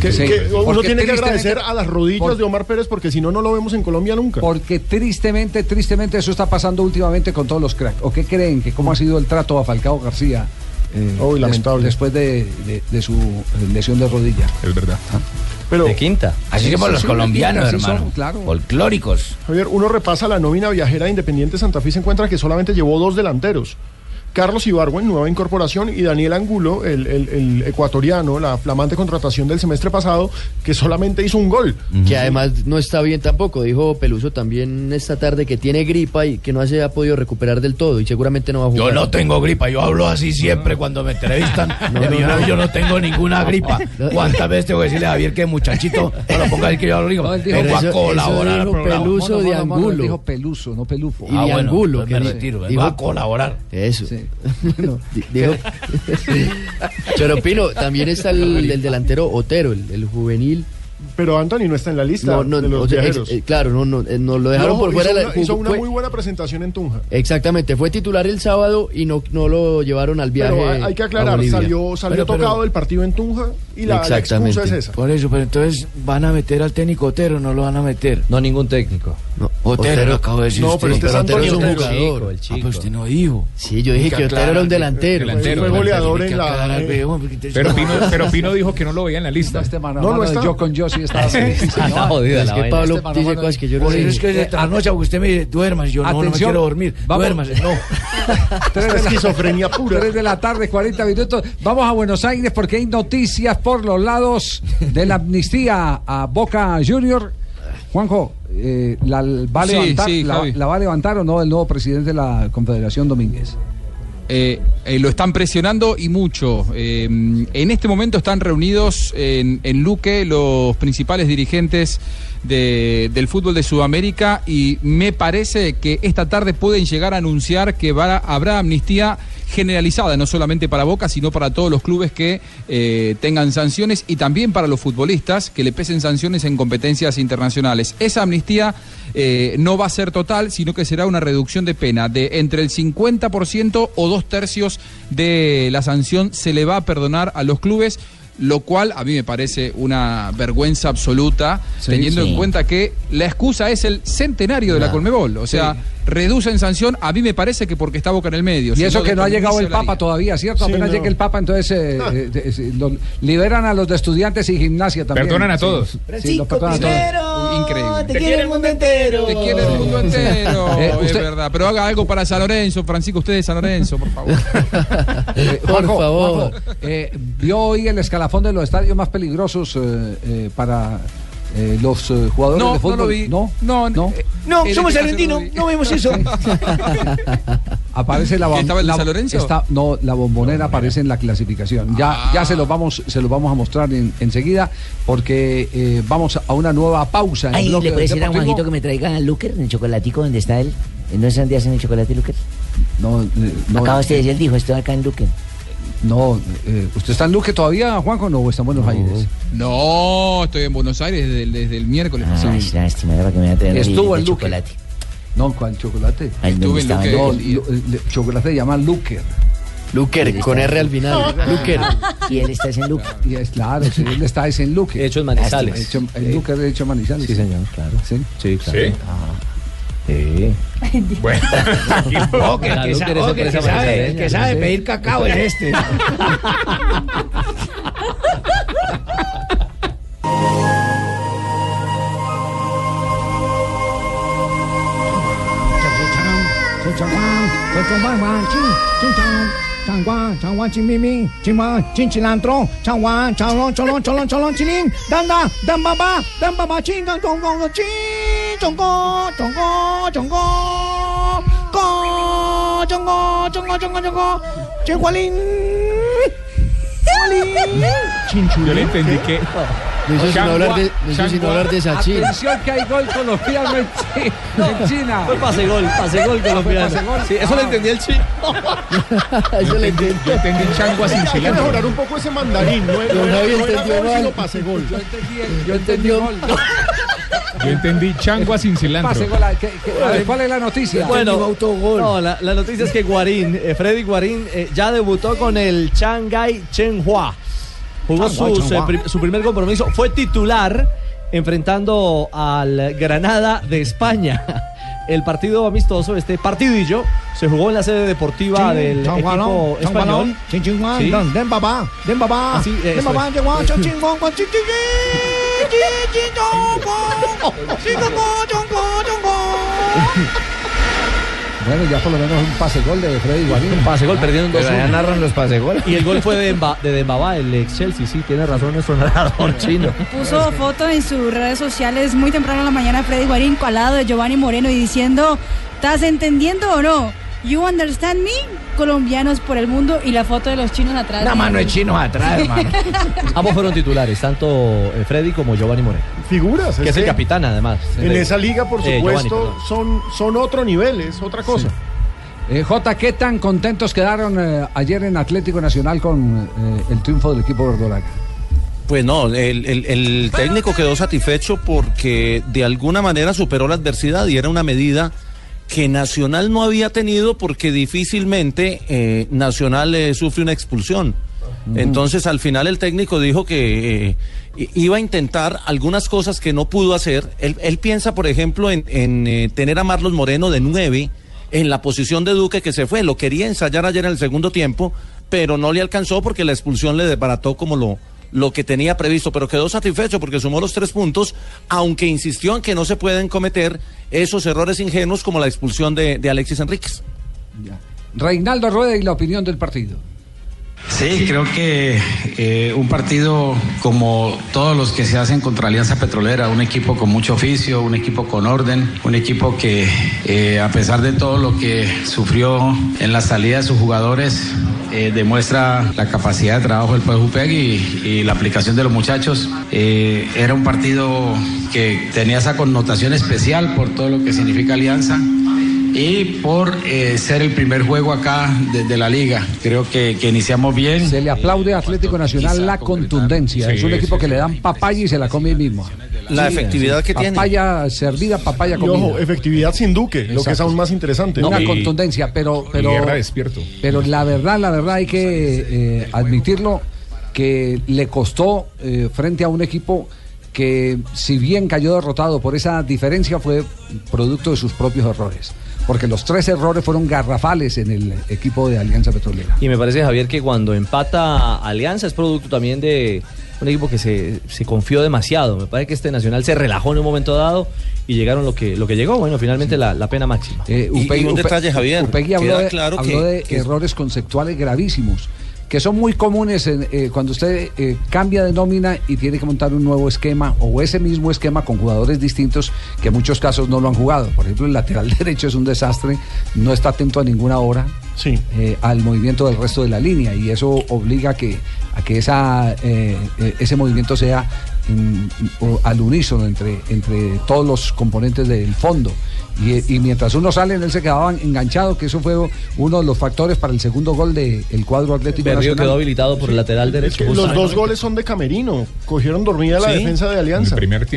Que- Sí, que uno porque tiene que agradecer a las rodillas por- de Omar Pérez porque si no, no lo vemos en Colombia nunca. Porque tristemente, tristemente eso está pasando últimamente con todos los cracks. ¿O qué creen que cómo ha sido el trato a Falcao García eh, des- después de, de- de su lesión de rodilla? Es verdad. Pero, de quinta. Así Sí, somos sí, los colombianos, hermano. claro. Folclóricos. Javier, uno repasa la nómina viajera de Independiente Santa Fe y se encuentra que solamente llevó dos delanteros. Carlos Ibargüen, nueva incorporación, y Daniel Angulo, el, el- el ecuatoriano, la flamante contratación del semestre pasado, que solamente hizo un gol. Que además no está bien tampoco. Dijo Peluso también esta tarde que tiene gripa y que no se ha podido recuperar del todo y seguramente no va a Yo jugar. no tengo gripa, yo hablo así siempre cuando me entrevistan. yo no tengo ninguna gripa. ¿Cuántas veces tengo que decirle a Javier que muchachito no lo ponga ahí que yo lo digo? Pero a eso- colaborar dijo. Peluso de Angulo. dijo Peluso, no Pelufo. Y Ah, de bueno, Angulo. me retiro, dijo- a colaborar. Eso. Di- dijo- Pero Pino, también está el, el delantero Otero, el, el juvenil. Pero Anthony no está en la lista No, no, de los o sea, viajeros. ex- eh, claro, no, no, eh, nos lo dejaron No, por fuera. hizo la- una, hizo jugó- una fue- muy buena presentación en Tunja. Exactamente, fue titular el sábado y no, no lo llevaron al viaje. Pero hay, hay que aclarar, salió, salió Pero- pero- tocado el partido en Tunja y la, la excusa es esa. Por eso, pero entonces van a meter al técnico Otero, no lo van a meter. No ningún técnico. No, Otero, acabo de decir No, usted. pero este es Otero Antonio un jugador. El chico, Ah, pero usted no dijo. Sí, yo dije que Otero era un delantero. Fue goleador en la. Pero Pino, pero Pino dijo que no lo veía en la lista. Este No, no está. yo con yo está señor. jodida Es la que vaina. Pablo Este mano a dice cosas que yo no sé. es que anoche aunque usted me dice, duérmase, yo no, no me Atención, quiero dormir. vamos. Duérmase, no. Tres de la- Esquizofrenia pura. 3 de la tarde, 40 minutos. Vamos a Buenos Aires porque hay noticias por los lados de la amnistía a Boca Junior. Juanjo, eh, la, ¿va a Sí, levantar, sí, la, la va a levantar o no el nuevo presidente de la Confederación Domínguez? Eh, eh, lo están presionando y mucho. Eh, en este momento están reunidos en, Luque los principales dirigentes de- del fútbol de Sudamérica y me parece que esta tarde pueden llegar a anunciar que habrá amnistía generalizada, no solamente para Boca, sino para todos los clubes que eh, tengan sanciones y también para los futbolistas que le pesen sanciones en competencias internacionales. Esa amnistía eh, no va a ser total, sino que será una reducción de pena de entre el 50% o dos tercios de la sanción se le va a perdonar a los clubes. Lo cual a mí me parece una vergüenza absoluta, Sí, teniendo sí. en cuenta que la excusa es el centenario de la Colmebol. O sea, sí. reducen sanción, a mí me parece que porque está Boca en el medio. Y Si eso no, que no ha llegado el Papa todavía, ¿cierto? Sí, Apenas no. llegue el Papa, entonces eh, eh, eh, lo- liberan a los de estudiantes y gimnasia también. Perdonan a todos. Sí, Francisco los perdonan a todos. Increíble. Te quiere el mundo entero. Te quiere el mundo entero, Eh, es usted- verdad. Pero haga algo para San Lorenzo, Francisco, usted de San Lorenzo, por favor. Eh, Por favor. Juanjo, eh, vio hoy el escalafón de los estadios más peligrosos eh, eh, para eh, los eh, jugadores No, de no fútbol. lo vi. No, No, no. eh, No, en somos este argentinos, no vemos eso. Aparece la ¿Que bom- estaba el de la- San Lorenzo? está- no, la bombonera aparece en la clasificación. Ya, Ah. ya se los vamos, se los vamos a mostrar en- enseguida porque eh, vamos a una nueva pausa. En el Ay, ¿le puede decir a. Juanjito que me traiga al Luker, en el chocolatico donde está él? ¿No es donde hacen el chocolate Luker? No, eh, no, Acaba usted de decir, él dijo, estoy acá en Luker. No eh, ¿usted está en Luque todavía, Juanjo, no? ¿O está en Buenos Aires? No, estoy en Buenos Aires desde, el- desde el miércoles. Ay, lástima, era para que me vaya a Estuvo en Luque. chocolate. No, ¿cuál chocolate? Estuve donde en Luque. No, chocolate se llama Luker. Luker, con R al final. Luker. Y él está en Luker. Y es claro, sí, él está es en Luque. Hecho en Manizales. Hecho, el Luker de hecho en Manizales. Sí, señor, claro. Sí. Sí, claro. Sí. Bueno, tranquilo. Oh, que, que, sa- oh, que que sabe, el que sabe sí. pedir cacao es este. Yo le entendí que. No hizo sino Changua- hablar de, no hizo sino Changua- hablar de Sachin. Atención que hay gol colombiano en, Chi- en China. Fue pase gol, pase gol colombiano. pase gol. Sí, eso Ah. lo entendí el chino. Eso le entendí. Yo entendí changua sin Hay que mejorar un poco ese mandarín. No, no, no. Yo entendí, yo entendí gol. Yo entendí changua sin cilantro. Pase gol. ¿qué- qué- a ver, ¿Cuál es la noticia? Bueno, no, la, la noticia es que Guarín, eh, Freddy Guarín, eh, ya debutó con el Shanghai Chenhua. Jugó sus, eh, prim- su primer compromiso, fue titular enfrentando al Granada de España. El partido amistoso, este partidillo, se jugó en la sede deportiva del equipo español. Sí. Den papá, den papá, Así, den papá, Bueno, ya por lo menos un pase gol de Freddy Guarín. Un pase gol perdiendo un Pero 2-1. allá narran los pases gol. Y el gol fue de, Demba, de Dembaba, el ex Chelsea, sí, tiene razón nuestro narrador chino. Puso foto en sus redes sociales muy temprano en la mañana Freddy Guarín al lado de Giovanni Moreno y diciendo, ¿estás entendiendo o no? You understand me? Colombianos por el mundo y la foto de los chinos atrás. Una mano de chinos atrás, hermano. Ambos fueron titulares, tanto eh, Freddy como Giovanni Moreno. Figuras. Que es el que capitán, además. En esa liga, por Eh, supuesto, son, son otro nivel, es otra cosa. Eh, J, ¿qué tan contentos quedaron eh, ayer en Atlético Nacional con eh, el triunfo del equipo verdolaga? Pues no, el, el- el técnico quedó satisfecho porque de alguna manera superó la adversidad y era una medida que Nacional no había tenido porque difícilmente eh, Nacional eh, sufre una expulsión. Entonces al final el técnico dijo que eh, iba a intentar algunas cosas que no pudo hacer. Él, él piensa, por ejemplo, en, en, tener a Marlos Moreno de nueve en la posición de Duque que se fue. Lo quería ensayar ayer en el segundo tiempo, pero no le alcanzó porque la expulsión le desbarató como lo, lo que tenía previsto, pero quedó satisfecho porque sumó los tres puntos, aunque insistió en que no se pueden cometer esos errores ingenuos como la expulsión de, Alexis Enríquez. Reinaldo Rueda y la opinión del partido. Sí, creo que eh, un partido como todos los que se hacen contra Alianza Petrolera, un equipo con mucho oficio, un equipo con orden, un equipo que eh, a pesar de todo lo que sufrió en la salida de sus jugadores, eh, demuestra la capacidad de trabajo del pueblo y, la aplicación de los muchachos. Era un partido que tenía esa connotación especial por todo lo que significa Alianza y por eh, ser el primer juego acá desde la liga. Creo que, que iniciamos bien. Se le aplaude a Atlético Nacional la contundencia. Sí, es un sí, equipo sí, que le dan papaya y se la come mismo. La efectividad que tiene. Papaya servida, papaya Y comida. ojo, efectividad sin Duque, lo que es aún más interesante. Una contundencia, pero, pero, pero la verdad, la verdad hay que eh, admitirlo que le costó eh, frente a un equipo que si bien cayó derrotado por esa diferencia fue producto de sus propios errores. Porque los tres errores fueron garrafales en el equipo de Alianza Petrolera. Y me parece, Javier, que cuando empata Alianza es producto también de un equipo que se, se confió demasiado. Me parece que este Nacional se relajó en un momento dado y llegaron lo que, lo que llegó. Bueno, finalmente la, la pena máxima. Eh, Upegui- Upe- Upegui habló, de, claro habló que- de que- errores conceptuales gravísimos, que son muy comunes en, eh, cuando usted eh, cambia de nómina y tiene que montar un nuevo esquema o ese mismo esquema con jugadores distintos que en muchos casos no lo han jugado. Por ejemplo, el lateral derecho es un desastre, no está atento a ninguna hora. eh, al movimiento del resto de la línea y eso obliga a que, a que esa, eh, ese movimiento sea mm, al unísono entre, entre todos los componentes del fondo. Y, y mientras uno sale, él se quedaba enganchado, que eso fue uno de los factores para el segundo gol del cuadro Atlético Berrío Nacional. quedó habilitado por el lateral derecho. Que los dos goles son de Camerino. Cogieron dormida la Sí. defensa de Alianza.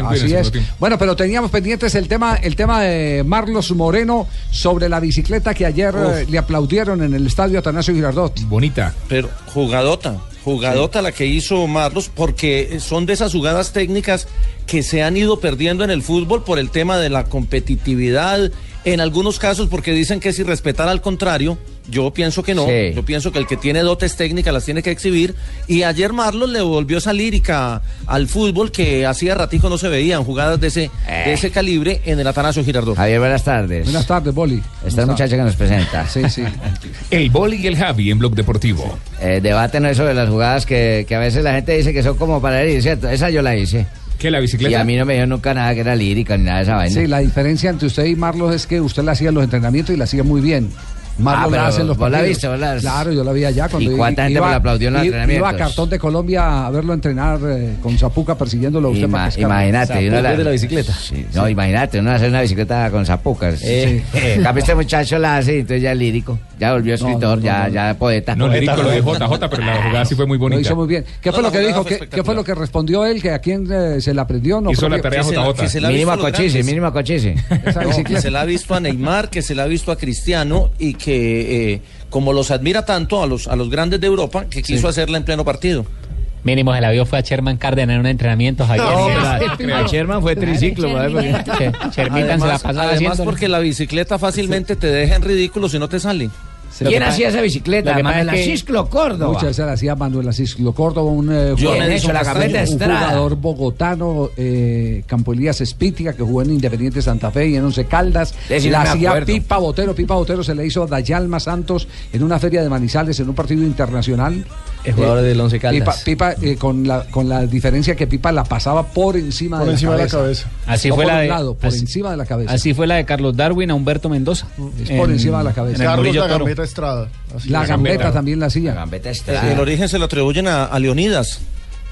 Así es. Bueno, pero teníamos pendientes el tema, el tema de Marlos Moreno sobre la bicicleta que ayer Uf. eh, le aplaudieron en el estadio Atanasio Girardot. Bonita. Pero jugadota, jugadota la que hizo Marlos, porque son de esas jugadas técnicas que se han ido perdiendo en el fútbol por el tema de la competitividad, en algunos casos porque dicen que si respetar al contrario, yo pienso que no, Sí. yo pienso que el que tiene dotes técnicas las tiene que exhibir, y ayer Marlos le volvió esa lírica al fútbol que hacía ratico no se veían jugadas de ese, de ese calibre en el Atanasio Girardot. Javier, buenas tardes. Buenas tardes, Boli. Esta muchacha que nos presenta. Sí, sí. El Boli y el Javi en Blog Deportivo. Eh, debate no es sobre las jugadas que, que a veces la gente dice que son como para herir, ¿cierto? Esa yo la hice. ¿Qué, la bicicleta? Y a mí no me dijo nunca nada que era lírica ni nada de esa vaina. Sí, la diferencia entre usted y Marlos es que usted la hacía en los entrenamientos y la hacía muy bien. Marlos Ah, pero la hace en los vos la viste, vos la- Claro, yo la vi allá cuando ¿Y cuánta gente iba- me la aplaudió en los entrenamientos? Iba a Cartón de Colombia a verlo entrenar eh, con Zapuca persiguiéndolo a usted Ima- imagínate, y uno Zapuca la- de la bicicleta. Sí, No, imagínate, uno hace una bicicleta con zapucas. Eh. Este muchacho la hace, entonces ya es lírico. Ya volvió escritor, ya, ya poeta. No, lírico lo de JJ, pero la jugada sí fue muy Lo bonita. hizo muy bien. ¿Qué fue lo que dijo? ¿Qué, fue lo que respondió él? ¿Que ¿A quién eh, se la aprendió? No, Hizo la tarea JJ. Mínimo a Cochise, mínimo a Cochise. Que se la ha visto a Neymar, que se la ha visto a Cristiano y que eh, como los admira tanto a los, a los grandes de Europa, que quiso hacerla en pleno partido. Mínimo se la vio fue a Sherman Cárdenas en un entrenamiento, Javier. No, Sí, pero sí. a Sherman fue triciclo, además porque la bicicleta fácilmente te deja en ridículo si no te sale. ¿Quién hacía esa bicicleta? Manuel Asisclo Córdoba. Muchas veces la hacía Manuel Asislo Córdoba, un, eh, jugador- eso, la un jugador bogotano, eh, Campo Elías Espítica, que jugó en Independiente Santa Fe y en Once Caldas. De ese la hacía acuerdo. Pipa Botero. Pipa Botero se le hizo a Dayalma Santos en una feria de Manizales, en un partido internacional. El jugador del Once Caldas. Pipa, Pipa, eh, con, la, con la diferencia que Pipa la pasaba por encima, Por de, encima la de la cabeza. Así No fue por la un de- lado, por así- encima de la cabeza. Así fue la de Carlos Darwin a Humberto Mendoza. Es por encima de la cabeza. en Carlos la gambeta Estrada. Así La gambeta también la hacía. Gambeta El origen se lo atribuyen a, a Leonidas.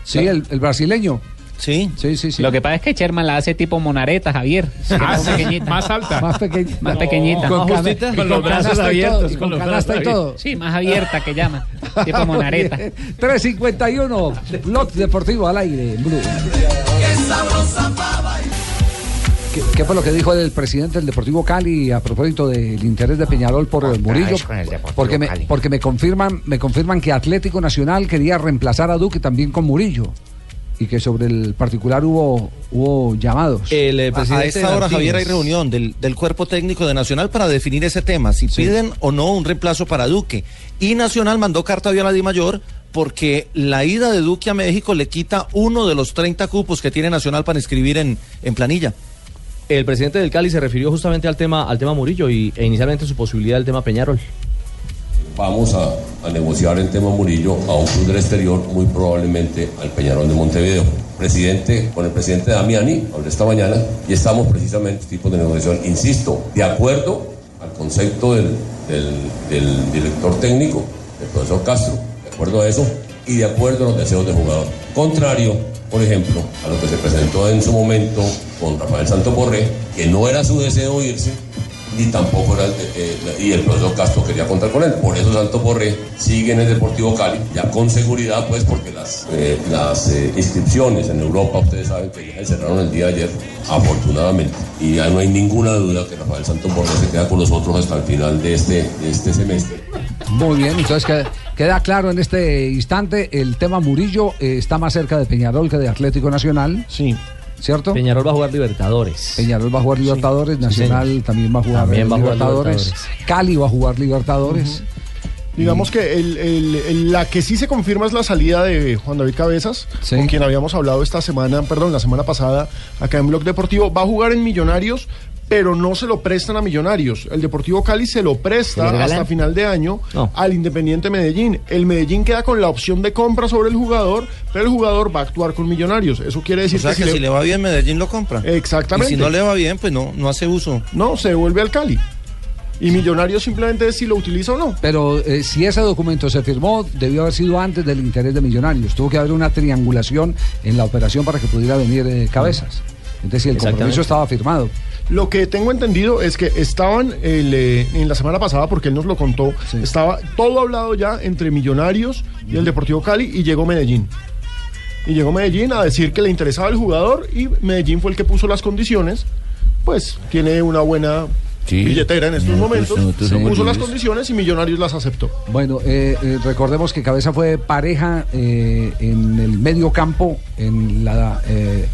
Sí, el, el brasileño. Sí. Sí, sí, sí. Lo que pasa es que Sherman la hace tipo monareta, Javier. Ah, sí, pequeñita. más alta. Más pequeñita. Más pequeñita. Con, justita. los brazos abiertos, y con con los canasta y brazos todo. Sí, más abierta que llama. Tipo monareta. 351, Blog Deportivo al aire, en Blue. ¿Qué, qué fue lo que dijo el presidente del Deportivo Cali a propósito del interés de Peñarol por el Murillo? con el Deportivo Porque me, Cali. porque me confirman, me confirman que Atlético Nacional quería reemplazar a Duque también con Murillo. Y que sobre el particular hubo, hubo llamados. El eh, A- A, presidente esta hora, Martínez. Javier, hay reunión del, del cuerpo técnico de Nacional para definir ese tema, si piden o no un reemplazo para Duque. Y Nacional mandó carta hoy a la DIMAYOR porque la ida de Duque a México le quita uno de los 30 cupos que tiene Nacional para inscribir en, en planilla. El presidente del Cali se refirió justamente al tema, al tema Murillo y, e inicialmente su posibilidad del tema Peñarol. Vamos a, negociar el tema Murillo a un club del exterior, muy probablemente al Peñarol de Montevideo. Presidente, con el presidente Damiani, hablé esta mañana, y estamos precisamente en tipo de negociación, insisto, de acuerdo al concepto del director técnico, el profesor Castro, de acuerdo a eso, y de acuerdo a los deseos del jugador. Contrario, por ejemplo, a lo que se presentó en su momento con Rafael Santo Borré, que no era su deseo irse, ni tampoco era, eh, eh, y el profesor Castro quería contar con él. Por eso Santo Borré sigue en el Deportivo Cali, ya con seguridad, pues, porque las, eh, las eh, inscripciones en Europa, ustedes saben que ya se cerraron el día de ayer, afortunadamente, y ya no hay ninguna duda que Rafael Santo Borré se queda con nosotros hasta el final de este, de este semestre. Muy bien, entonces queda, queda claro en este instante, el tema Murillo eh, está más cerca de Peñarol que de Atlético Nacional. Sí. ¿Cierto? Peñarol va a jugar Libertadores. Peñarol va a jugar Libertadores, Nacional también va a jugar También va a jugar Libertadores. Libertadores. Cali va a jugar Libertadores. Digamos que el- el- el- la que sí se confirma es la salida de Juan David Cabezas, con quien habíamos hablado esta semana, perdón, la semana pasada, acá en Blog Deportivo. Va a jugar en Millonarios, pero no se lo prestan a Millonarios. El Deportivo Cali se lo ¿Se presta lo hasta final de año No. al Independiente Medellín. El Medellín queda con la opción de compra sobre el jugador, pero el jugador va a actuar con Millonarios. Eso quiere decir O sea que si le va bien, Medellín lo compra. Exactamente. Y si no le va bien, pues no, no hace uso. No, se devuelve al Cali. Y Millonarios simplemente es si lo utiliza o no. Pero eh, si ese documento se firmó, debió haber sido antes del interés de Millonarios. Tuvo que haber una triangulación en la operación para que pudiera venir eh, cabezas. Es decir, el compromiso estaba firmado. Lo que tengo entendido es que estaban el, eh, en la semana pasada, porque él nos lo contó, estaba todo hablado ya entre Millonarios y el Deportivo Cali y llegó Medellín. Y llegó Medellín a decir que le interesaba el jugador y Medellín fue el que puso las condiciones. Pues tiene una buena billetera en estos momentos. somos puso las condiciones y Millonarios las aceptó. Bueno, eh, eh, recordemos que Cabeza fue pareja eh, en el medio campo, en la... eh,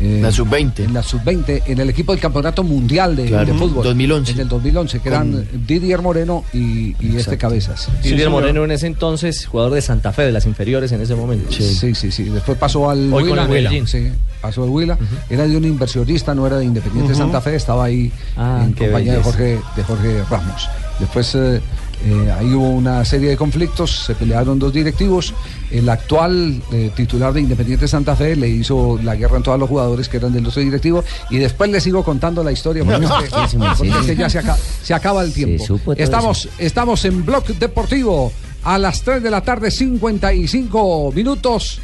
eh, La sub-20. En la sub-20, en el equipo del Campeonato Mundial de, Claro, de Fútbol. 2011. En el 2011, que eran Con- Didier Moreno y, y este Cabezas. Didier Moreno en ese entonces, jugador de Santa Fe, de las inferiores en ese momento. Sí, sí, sí. Después pasó al Hoy con el. Sí, pasó al Huila. Era de un inversionista, no era de Independiente. Santa Fe, estaba ahí Ah, en compañía de. Jorge, de Jorge Ramos. Después eh, eh, ahí hubo una serie de conflictos, se pelearon dos directivos. El actual eh, titular de Independiente Santa Fe le hizo la guerra a todos los jugadores que eran del otro directivo y después le sigo contando la historia porque, es que- Sí, sí, porque sí. es que ya se acaba, se acaba el tiempo. Estamos, estamos en Blog Deportivo a las 3 de la tarde, 55 minutos.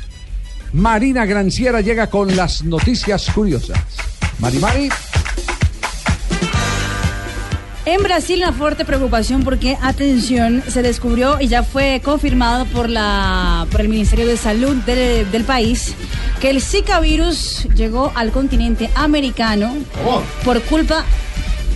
Marina Granciera llega con las noticias curiosas. Mari Mari. En Brasil una fuerte preocupación porque, atención, se descubrió y ya fue confirmado por, la, por el Ministerio de Salud de- del país que el Zika virus llegó al continente americano por culpa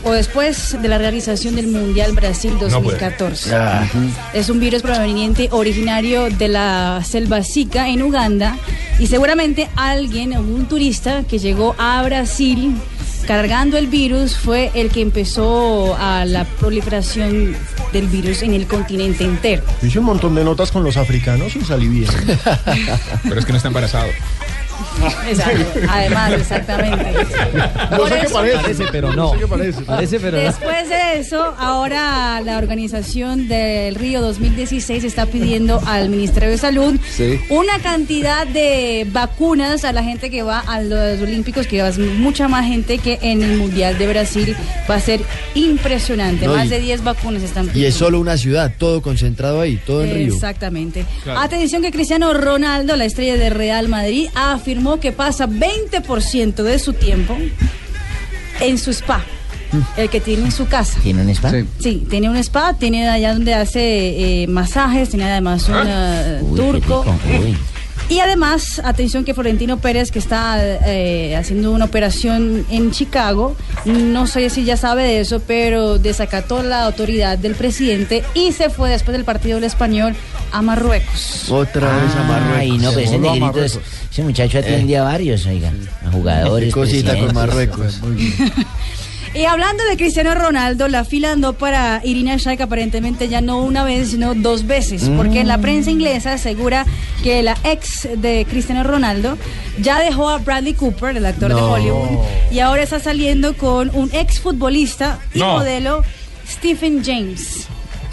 o después de la realización del Mundial Brasil puede. 2014. Ah. Es un virus proveniente originario de la selva Zika en Uganda y seguramente alguien, un turista que llegó a Brasil cargando el virus fue el que empezó a la proliferación del virus en el continente entero. Hice un montón de notas con los africanos y salí bien. Pero es que no está embarazado. Exacto. Además, exactamente. No Por sé qué eso- parece. Parece, pero no. sé qué parece. Parece, pero no. Después de eso, ahora la organización del Río 2016 está pidiendo al Ministerio de Salud Sí. una cantidad de vacunas a la gente que va a los Olímpicos, que va mucha más gente que en el Mundial de Brasil. Va a ser impresionante. No, más y- de 10 vacunas están Y es solo una ciudad, todo concentrado ahí, todo en Río. Exactamente. Claro. Atención que Cristiano Ronaldo, la estrella de Real Madrid, afirmó que pasa 20% de su tiempo en su spa, el que tiene en su casa. ¿Tiene un spa? Sí, tiene un spa, tiene allá donde hace eh, masajes, tiene además un Uy, turco. rico, uy. Y además, atención que Florentino Pérez, que está eh, haciendo una operación en Chicago, no sé si ya sabe de eso, pero desacató la autoridad del presidente y se fue después del partido del español a Marruecos. Otra vez a Marruecos. Ay, no, pero ese Voló a negrito, es- ese muchacho atiende a varios, oiga, a jugadores. Qué cosita con presidentes. Marruecos. Y hablando de Cristiano Ronaldo, la fila andó para Irina Shayk aparentemente ya no una vez, sino dos veces, porque la prensa inglesa asegura que la ex de Cristiano Ronaldo ya dejó a Bradley Cooper, el actor de. Hollywood, y ahora está saliendo con un ex futbolista y No. modelo Stephen James.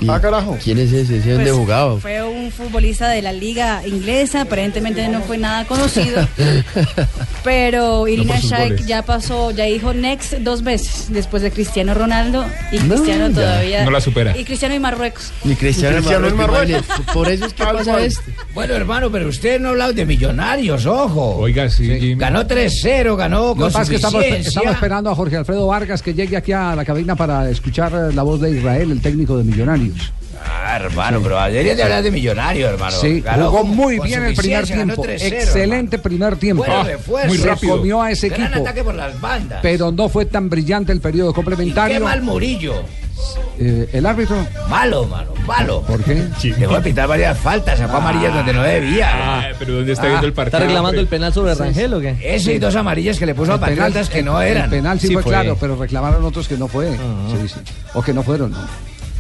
Ah, carajo. ¿Quién es ese? ¿Ese dónde Pues, jugaba? Fue un futbolista de la liga inglesa, aparentemente no fue nada conocido, pero Irina sus Shayk ya pasó, ya dijo next dos veces después de Cristiano Ronaldo y Cristiano ya. todavía No la supera. y Cristiano y Marruecos. Ni Cristiano, Ni Cristiano Marruecos, Marruecos. imagínate. Por eso es que pasa esto. Bueno, hermano, pero usted no ha hablado de millonarios, ojo. Oiga, sí, Jimmy. Ganó 3-0, ganó con pasa es que estamos, estamos esperando a Jorge Alfredo Vargas que llegue aquí a la cabina para escuchar eh, la voz de Israel, el técnico de Millonarios. Ah, hermano, pero deberías de hablar de millonarios, hermano. Sí, jugó muy bien el primer tiempo. 3-0, Excelente primer tiempo. Refuerzo. muy rápido. Se comió a ese Gran equipo. ataque por las bandas. Pero no fue tan brillante el periodo complementario. Qué mal Murillo. Eh, el árbitro. Malo, mano, malo. ¿Por qué? Dejó de pitar varias faltas, sacó amarillas donde no debía. Ah, pero ¿dónde está viendo el partido? ¿Está reclamando el penal sobre Sí. Rangel o qué? Ese y dos amarillas que le puso a El penal- Patriotas que no eran. El penal sí, Sí fue, fue. claro, pero reclamaron otros que no fue. Sí, sí. O que no fueron. ¿no?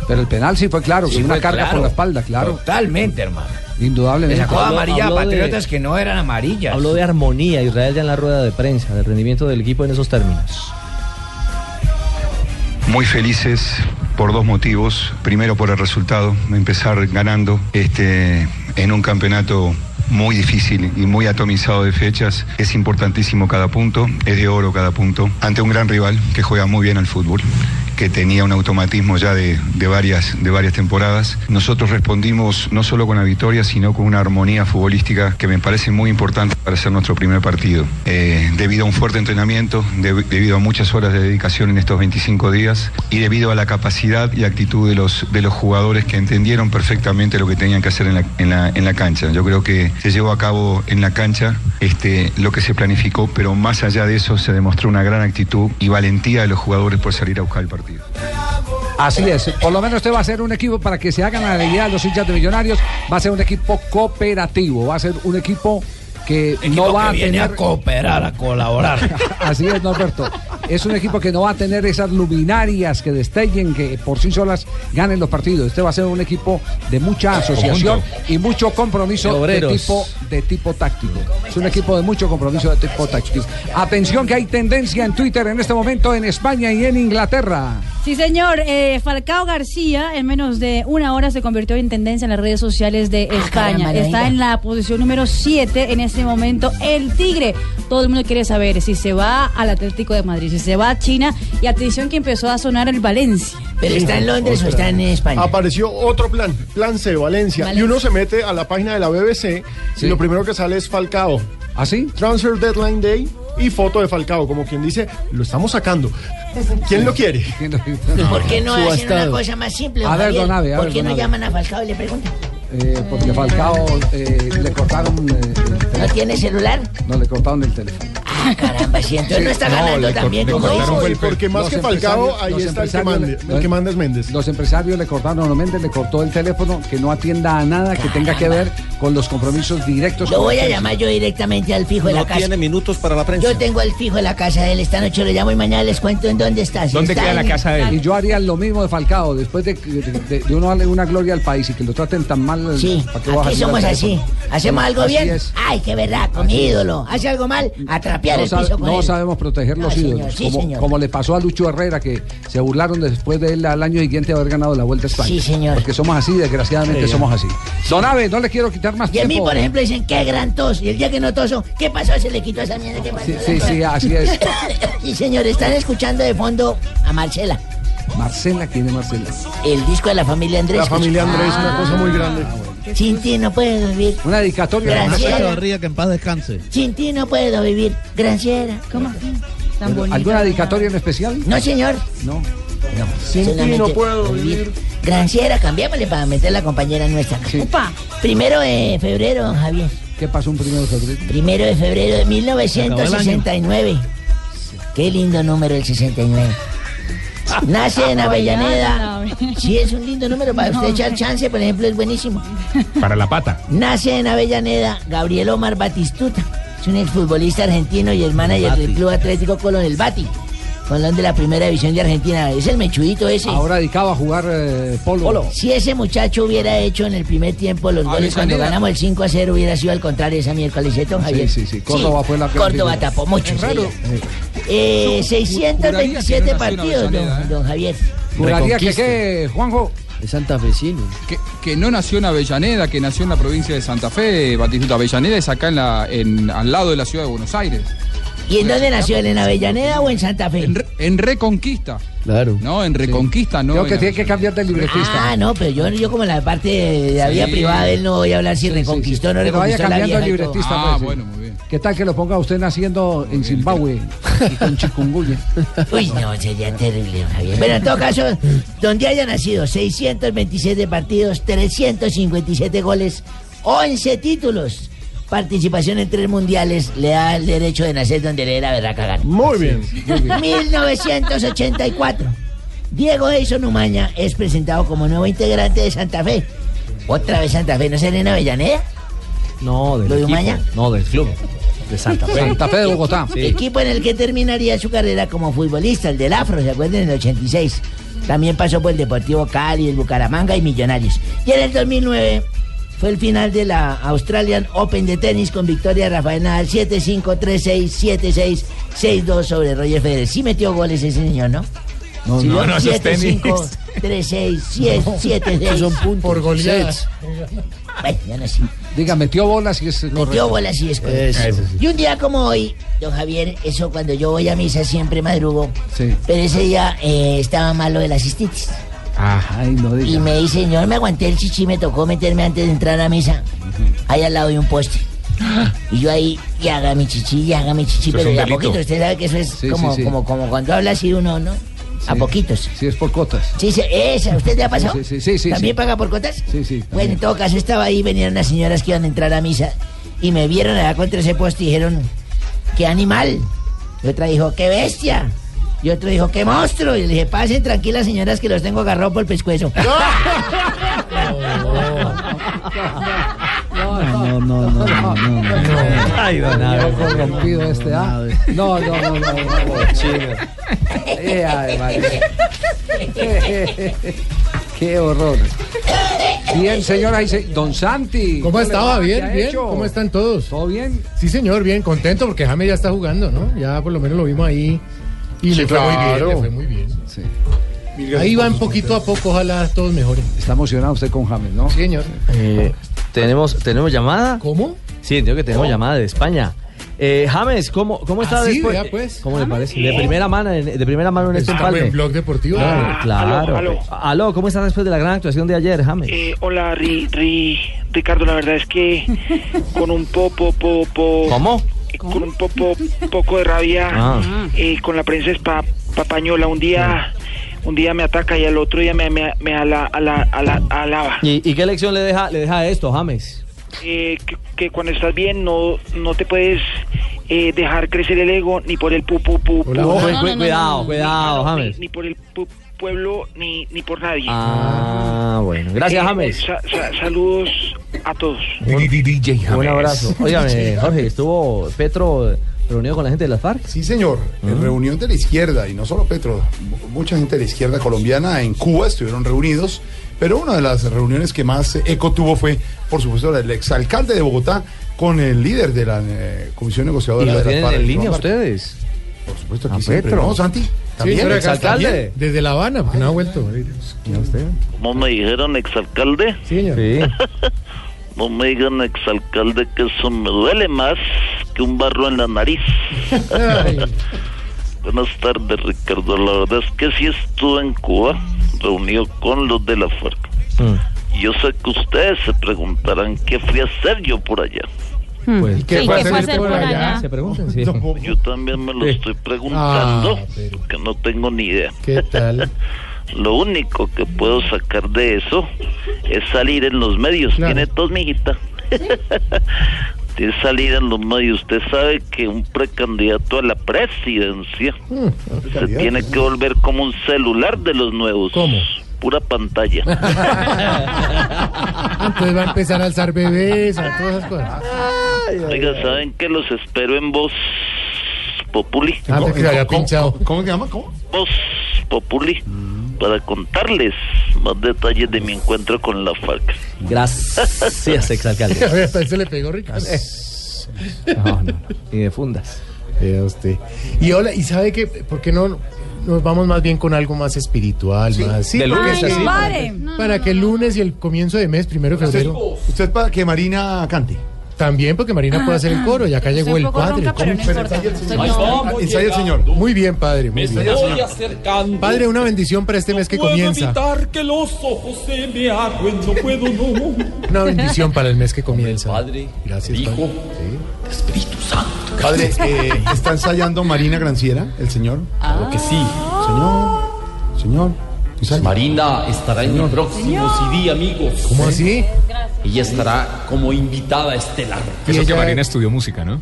Pero el penal sí fue claro, Sí una carga claro. por la espalda, claro. Totalmente, hermano. Le Indudablemente. sacó Habló- amarilla a habló de- Patriotas que no eran amarillas. Habló de armonía Israel ya en la rueda de prensa, del rendimiento del equipo en esos términos. Muy felices por dos motivos. Primero por el resultado, empezar ganando este, en un campeonato muy difícil y muy atomizado de fechas. Es importantísimo cada punto, es de oro cada punto, ante un gran rival que juega muy bien al fútbol que tenía un automatismo ya de, de varias, de varias temporadas. Nosotros respondimos no solo con la victoria, sino con una armonía futbolística que me parece muy importante para ser nuestro primer partido. Eh, debido a un fuerte entrenamiento, de- debido a muchas horas de dedicación en estos 25 días y debido a la capacidad y actitud de los, de los jugadores que entendieron perfectamente lo que tenían que hacer en la, en la, en la cancha. Yo creo que se llevó a cabo en la cancha este, lo que se planificó, pero más allá de eso se demostró una gran actitud y valentía de los jugadores por salir a buscar el partido. Así es. Por lo menos este va a ser un equipo para que se hagan la idea los hinchas de Millonarios. Va a ser un equipo cooperativo. Va a ser un equipo que Equipo no va que a viene tener a cooperar, a colaborar. Así es, Norberto. Es un equipo que no va a tener esas luminarias que destellen, que por sí solas ganen los partidos. Este va a ser un equipo de mucha asociación y mucho compromiso De tipo, de tipo táctico. Es un equipo de mucho compromiso de tipo táctico. Atención que hay tendencia en Twitter en este momento en España y en Inglaterra. Sí, señor. Eh, Falcao García en menos de una hora se convirtió en tendencia en las redes sociales de España. caramba, no Está en la posición número 7 en este momento. El Tigre. Todo el mundo quiere saber si se va al Atlético de Madrid, se va a China. Y atención que empezó a sonar el Valencia. ¿Pero está en Londres o está en España? Apareció otro plan, Plan C, Valencia. Valencia. Y uno se mete a la página de la BBC Sí. y lo primero que sale es Falcao. ¿Así? Transfer Deadline Day y foto de Falcao, como quien dice, lo estamos sacando. ¿Quién lo quiere? ¿Por qué no hacen una Subastado. cosa más simple, A ver, don Abe, a ¿Por qué don no llaman a Falcao y le preguntan? Eh, porque Falcao eh, le cortaron eh, el ¿No teléfono. tiene celular? No, le cortaron el teléfono. Ah, caramba, si entonces no está No, ganando también como Y porque más Los que Falcao, ahí está el que, empresarios mande, le- el que manda es Méndez. Los empresarios le cortaron, no Méndez le cortó el teléfono que no atienda a nada que tenga que ver con los compromisos directos. Lo voy a llamar yo directamente al fijo de No la casa. tiene minutos para la prensa. Yo tengo el fijo de la casa de él. Esta noche lo llamo y mañana les cuento en dónde está. Si ¿Dónde está queda la casa de Y él? yo haría lo mismo de Falcao, después de, de, de- de uno darle una gloria al país y que lo traten tan mal. Sí, ¿para qué vas a aquí somos así. Hacemos algo Así bien. es. Ay, qué verdad, con ídolo. Hace algo mal, atrapear No, el sabe- sabemos proteger los señor, ídolos, sí, como, como le pasó a Lucho Herrera, que se burlaron después de él al año siguiente de haber ganado la Vuelta a España. Sí, señor. Porque somos así, desgraciadamente Sí. somos así. Don Abe, no le quiero quitar más Y a mí, tiempo. por ejemplo, dicen, qué gran tos. Y el día que no toso, ¿qué pasó? Se le quitó esa mierda. ¿Qué pasó? Sí, sí, sí, así es. y señor, están escuchando de fondo a Marcela. Marcela, ¿quién es Marcela? El disco de la familia Andrés. La familia Andrés, una cosa muy grande. Sin ti no puedo vivir. Una dedicatoria. Graciela. que en paz descanse. Sin ti no puedo vivir. Granciera. ¿Cómo? Tan bonita. ¿Alguna dedicatoria en especial? No, señor. No. No. Sin ti no puedo vivir. Granciera, cambiémosle para meter la compañera nuestra. Upa. Primero de febrero, don Javier. ¿Qué pasó un primero de febrero? Primero de febrero de 1969. Qué lindo número el 69. Nace en Avellaneda. Sí, es un lindo número para usted echar chance, por ejemplo, es buenísimo. Para la pata. Nace en Avellaneda Gabriel Omar Batistuta. Es un exfutbolista argentino y el manager del Club Atlético Colón, el Bati. Colón de la primera división de Argentina. Es el mechudito ese. Ahora dedicado a jugar eh, polo. Si ese muchacho hubiera hecho en el primer tiempo los goles cuando ganamos el 5 a 0, hubiera sido al contrario esa miércoles, ¿cierto, Javier? Sí, sí, sí. Córdoba fue la peor Córdoba tapó mucho. Es raro. Eh, Juraría que 627 no nació en partidos, Avellaneda, don, don Javier. Juraría que qué, Juanjo. Es santafesino. Que, que no nació en Avellaneda, que nació en la provincia de Santa Fe, Batistuta. Avellaneda es acá en la, en, al lado de la ciudad de Buenos Aires. ¿Y en dónde nació él? ¿En Avellaneda o en Santa Fe? En Reconquista. Claro. No, en Reconquista no. Creo en que tiene que cambiar de libretista. Ah, no, pero yo, yo como la parte de la vida Sí. privada de él no voy a hablar si reconquistó o no Pero vaya reconquistó la cambiando vieja el y todo. libretista. Ah, pues, sí. bueno, muy bien. ¿Qué tal que lo ponga usted naciendo en Zimbabue y con chikungunya? Uy, no, sería terrible, Javier. Pero en todo caso, donde haya nacido 627 partidos, 357 goles, 11 títulos, participación en tres mundiales, le da el derecho de nacer donde le dé la verdad cagar. Muy bien. 1984. Diego Edson Umaña es presentado como nuevo integrante de Santa Fe. Otra vez Santa Fe, ¿no será en Avellaneda? No, del ¿Lo de equipo. Umaña? No, del club. De Santa Fe. Santa Fe de Bogotá. Equipo en el que terminaría su carrera como futbolista, el del Afro, ¿se acuerdan? En el 86. También pasó por el Deportivo Cali, el Bucaramanga y Millonarios. Y en el 2009 fue el final de la Australian Open de tenis con victoria de Rafael Nadal 7-5, 3-6, 7-6, 6-2 sobre Roger Federer. Sí metió goles ese señor, ¿no? No, Sí, no, ¿no? no, eso es 7-5, 3-6, 7-6. Esos son puntos. Por goleada. Sets. Bueno, ya no sé. Diga, metió bolas y es Metió correcto. bolas y es correcto. Eso. Y un día como hoy, don Javier, eso cuando yo voy a misa siempre madrugo, Sí. pero ese día eh, estaba malo de la cistitis. Ay, no Y me dice, señor, me aguanté el chichi, me tocó meterme antes de entrar a misa, ahí al lado de un poste. Y yo ahí, y haga mi chichi, y haga mi chichi, Eso es pero un de a delito. poquito, usted sabe que eso es Sí, como, sí, sí. Como, como cuando habla así uno, ¿no? A Sí. poquitos. Sí, es por cotas. Sí, sí, esa, ¿usted le ha pasado? Sí, sí, sí, sí, ¿También sí. paga por cotas? Sí, sí. Bueno, en todo caso, estaba ahí, venían unas señoras que iban a entrar a misa y me vieron allá contra ese poste y dijeron, ¡qué animal! Y otra dijo, ¡qué bestia! Y otro dijo, ¡qué monstruo! Y le dije, pasen tranquilas, señoras, que los tengo agarrados por el pescuezo. No, no, no, no, no, no. Ay, don Abe. corrompido este, ¿ah? No, no, no, no, no. Chino. Eh, ay, María. Qué horror. Bien, señora, dice, don Santi. ¿Cómo ha Bien, hecho? ¿cómo están todos? ¿Todo bien? Sí, señor, bien, contento porque James ya está jugando, ¿no? Ya por lo menos lo vimos ahí y Sí, le fue muy bien, claro. le fue muy bien. Sí. Ahí van poquito a poco, ojalá todos mejoren. Está emocionado usted con James, ¿no? Sí, señor. Eh, ¿tenemos, ¿Tenemos llamada? ¿Cómo? Sí, entiendo que tenemos ¿Cómo? llamada de España. Eh, James, ¿cómo, cómo está Ah, sí, después? vea, pues. ¿Cómo le parece? De primera mano, en- de primera mano en este empalme. en Blog Deportivo. Ah, claro. aló, aló. Aló, ¿cómo estás después de la gran actuación de ayer, James? Eh, hola, Ri, Ri- Ricardo, la verdad es que con un poco, po, po- ¿Cómo? Con un poco, poco de rabia, Ah. eh, con la prensa espa- papañola, un día, un día me ataca y al otro día me, me, me ala, ala- ala- alaba. ¿Y, y qué lección le deja, le deja esto, James? Eh, que, que cuando estás bien no, no te puedes eh, dejar crecer el ego ni por el pu, pu, pu, pu- Cu- cu- cuidado, cuidado, ni- James. Ni, por el pu- pueblo ni, ni por nadie. Ah, bueno. Gracias, Eh, James. sa- sa- saludos a todos. Un abrazo. Óigame, Jorge, ¿estuvo Petro reunido con la gente de las FARC? Sí, señor. En reunión de la izquierda, y no solo Petro, mu- mucha gente de la izquierda colombiana en Cuba estuvieron reunidos, pero una de las reuniones que más eco tuvo fue, por supuesto, la del exalcalde de Bogotá con el líder de la eh, Comisión ¿Y Negociadora lo de las FARC, en línea ustedes? Por supuesto, A aquí siempre. Petro. ¿No, Santi? Sí, ¿También? ¿Exalcalde? también, Desde La Habana, porque no ha vuelto. ¿Cómo me dijeron exalcalde? Sí, señor. No me digan exalcalde que eso me duele más que un barro en la nariz. Buenas tardes, Ricardo. La verdad es que sí estuve en Cuba, reunido con los de la FARC. Y Yo sé que ustedes se preguntarán qué fui a hacer yo por allá. Pues, ¿Qué fue a hacer por allá? Se preguntan, sí. Yo también me lo estoy preguntando, Ah, pero- que no tengo ni idea. ¿Qué tal? Lo único que puedo sacar de eso es salir en los medios. Claro. Tiene tos, mijita. de salir en los medios. Usted sabe que un precandidato a la presidencia se tiene que volver como un celular de los nuevos. ¿Cómo? Pura pantalla. Entonces va a empezar a alzar bebés, a todas esas cosas. Oiga, ¿saben que los espero en Voz Populi? Que se había pinchado. ¿Cómo se llama? ¿Cómo? Voz Populi. Para contarles más detalles de mi encuentro con la FARC. Gracias, exalcalde. Hasta él se le pegó Ricardo. No, no. Y de fundas. Usted. Y hola, ¿y sabe qué? ¿Por qué no nos vamos más bien con algo más espiritual? Más, De lunes así. Pare. Para que el lunes y el comienzo de mes, primero de febrero. Usted para que Marina cante. También porque Marina puede hacer el coro y acá llegó el padre. ronca, pero no bien. va, ensaya el señor. Muy bien, padre. Muy bien. estoy acercando. Padre, una bendición para este mes que Puedo comienza. evitar que los ojos se me no puedo, no. Una bendición para el mes que comienza. Padre, Gracias, Hijo, Padre. Espíritu. Padre, eh, ¿está ensayando Marina Granciera, el señor? Claro que sí. Señor, señor. Marina estará en mi próximo CD, amigos. ¿Cómo así? Ella estará como invitada estelar. Eso que ella- Marina estudió música, ¿no?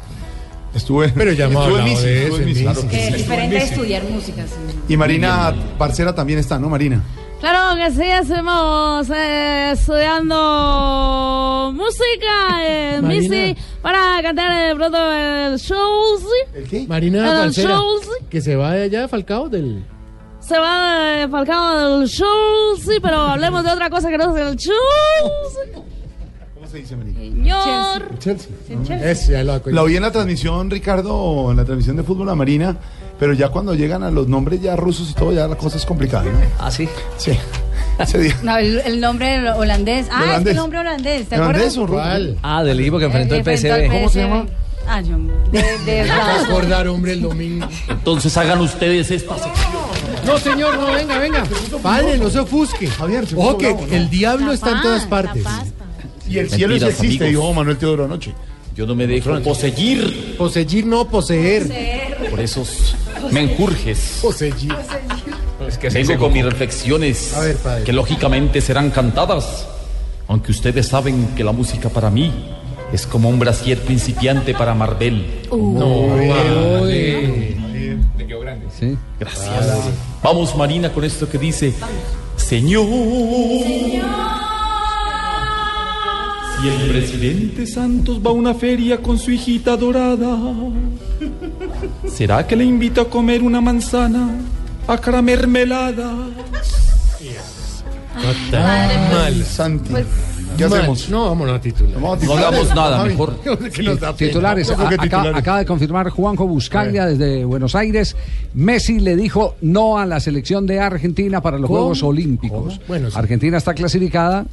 Estuve, Pero ya hemos estuve en hablado de estuve eso en. Que es diferente a estudiar música. sí. Y Marina Parcera también está, ¿no, Marina? Claro que sí, estamos eh, estudiando música en Marina. Missy para cantar de pronto el show. sí. ¿El qué? Marina El Balcera, show, sí. que se va de allá de Falcao del... Se va de Falcao del show, sí, pero hablemos de otra cosa que no es el show. sí. ¿Cómo se dice, Marina? Señor. Chelsea. Ese, ya lo La oí en la transmisión, Ricardo, en la transmisión de fútbol a Marina, pero ya cuando llegan a los nombres ya rusos y todo, ya la cosa es complicada, ¿no? Ah, sí. Sí. Ese día. No, el, el nombre holandés. Ah, es que el nombre holandés, ¿te ¿Holandés acuerdas? o ruso? ¿Cuál? Ah, del equipo que enfrentó el PSV. ¿Cómo se llama? Ah, yo. De, de Me vas a acordar, hombre, el domingo. Entonces hagan ustedes esta sección. No, señor, no, venga, venga. Padre, no se ofusque. Javier, se Ojo que bravo, ¿no? el diablo está en todas partes. Y el cielo sí existe, amigos. dijo Manuel Teodoro anoche. Yo no me dejo poseer Poseer, no poseer. por esos menjurjes. Poseer. Es que Vengo con mis reflexiones A ver, padre. que lógicamente serán cantadas, aunque ustedes saben que la música para mí es como un brasier principiante para Marvel. No, Le quedó grande. Sí. Gracias. Vamos Marina con esto que dice, Señor. Si el presidente Santos va a una feria con su hijita dorada, ¿será que le invito a comer una manzana a cara mermelada? Mal. Santi. ¿Qué Mal. hacemos? No, vámonos a titular. Vamos a No titular. hagamos nada, Javi. mejor. Que nos da pena. Titulares. ¿Cómo que A- acá- titulares? acaba de confirmar Juanjo Buscaglia desde Buenos Aires. Messi le dijo no a la selección de Argentina para los ¿Cómo? Juegos Olímpicos. ¿Cómo? Bueno, sí. Argentina está clasificada.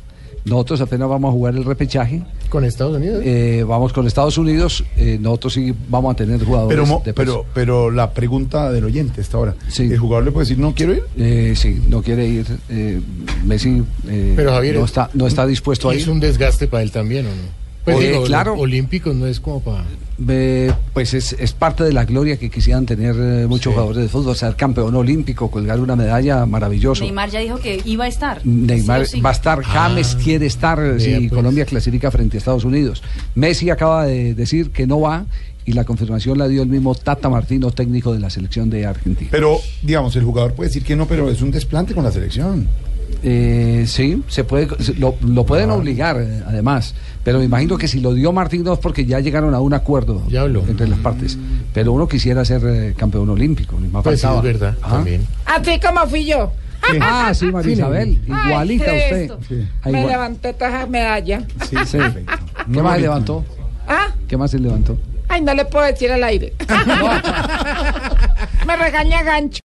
Nosotros apenas vamos a jugar el repechaje. Con Estados Unidos. Eh, vamos con Estados Unidos. Eh, nosotros sí vamos a tener jugadores. Pero, mo- de peso. pero, pero la pregunta del oyente esta hora. Sí. ¿El jugador le puede decir no quiero ir? Eh, sí, no quiere ir. eh, Messi eh, Pero, Javier, no, está, no está dispuesto a Es ir. un desgaste para él también, ¿o no? Pues Eh, digo, claro. Olímpicos no es como para. Eh, pues es, es parte de la gloria que quisieran tener eh, muchos jugadores de fútbol, ser campeón olímpico, colgar una medalla maravilloso. Neymar ya dijo que iba a estar. Neymar Sí o sí. va a estar, James quiere estar eh, si pues. Colombia clasifica frente a Estados Unidos. Messi acaba de decir que no va y la confirmación la dio el mismo Tata Martino, técnico de la selección de Argentina. Pero, digamos, el jugador puede decir que no, pero es un desplante con la selección. Eh, sí, se puede, lo, lo pueden Ah. obligar, eh, además. Pero me imagino que si lo dio Martino es porque ya llegaron a un acuerdo entre las partes. Pero uno quisiera ser eh, campeón olímpico, ni más Pues sí, es verdad, Ah. también. Así como fui yo. Ah, sí, María Isabel, igualita a usted. Me levanté todas esas medallas. Sí, sí. ¿Qué más se levantó? ¿Ah? ¿Qué más se levantó? Ay, no le puedo decir al aire. Me regaña gancho.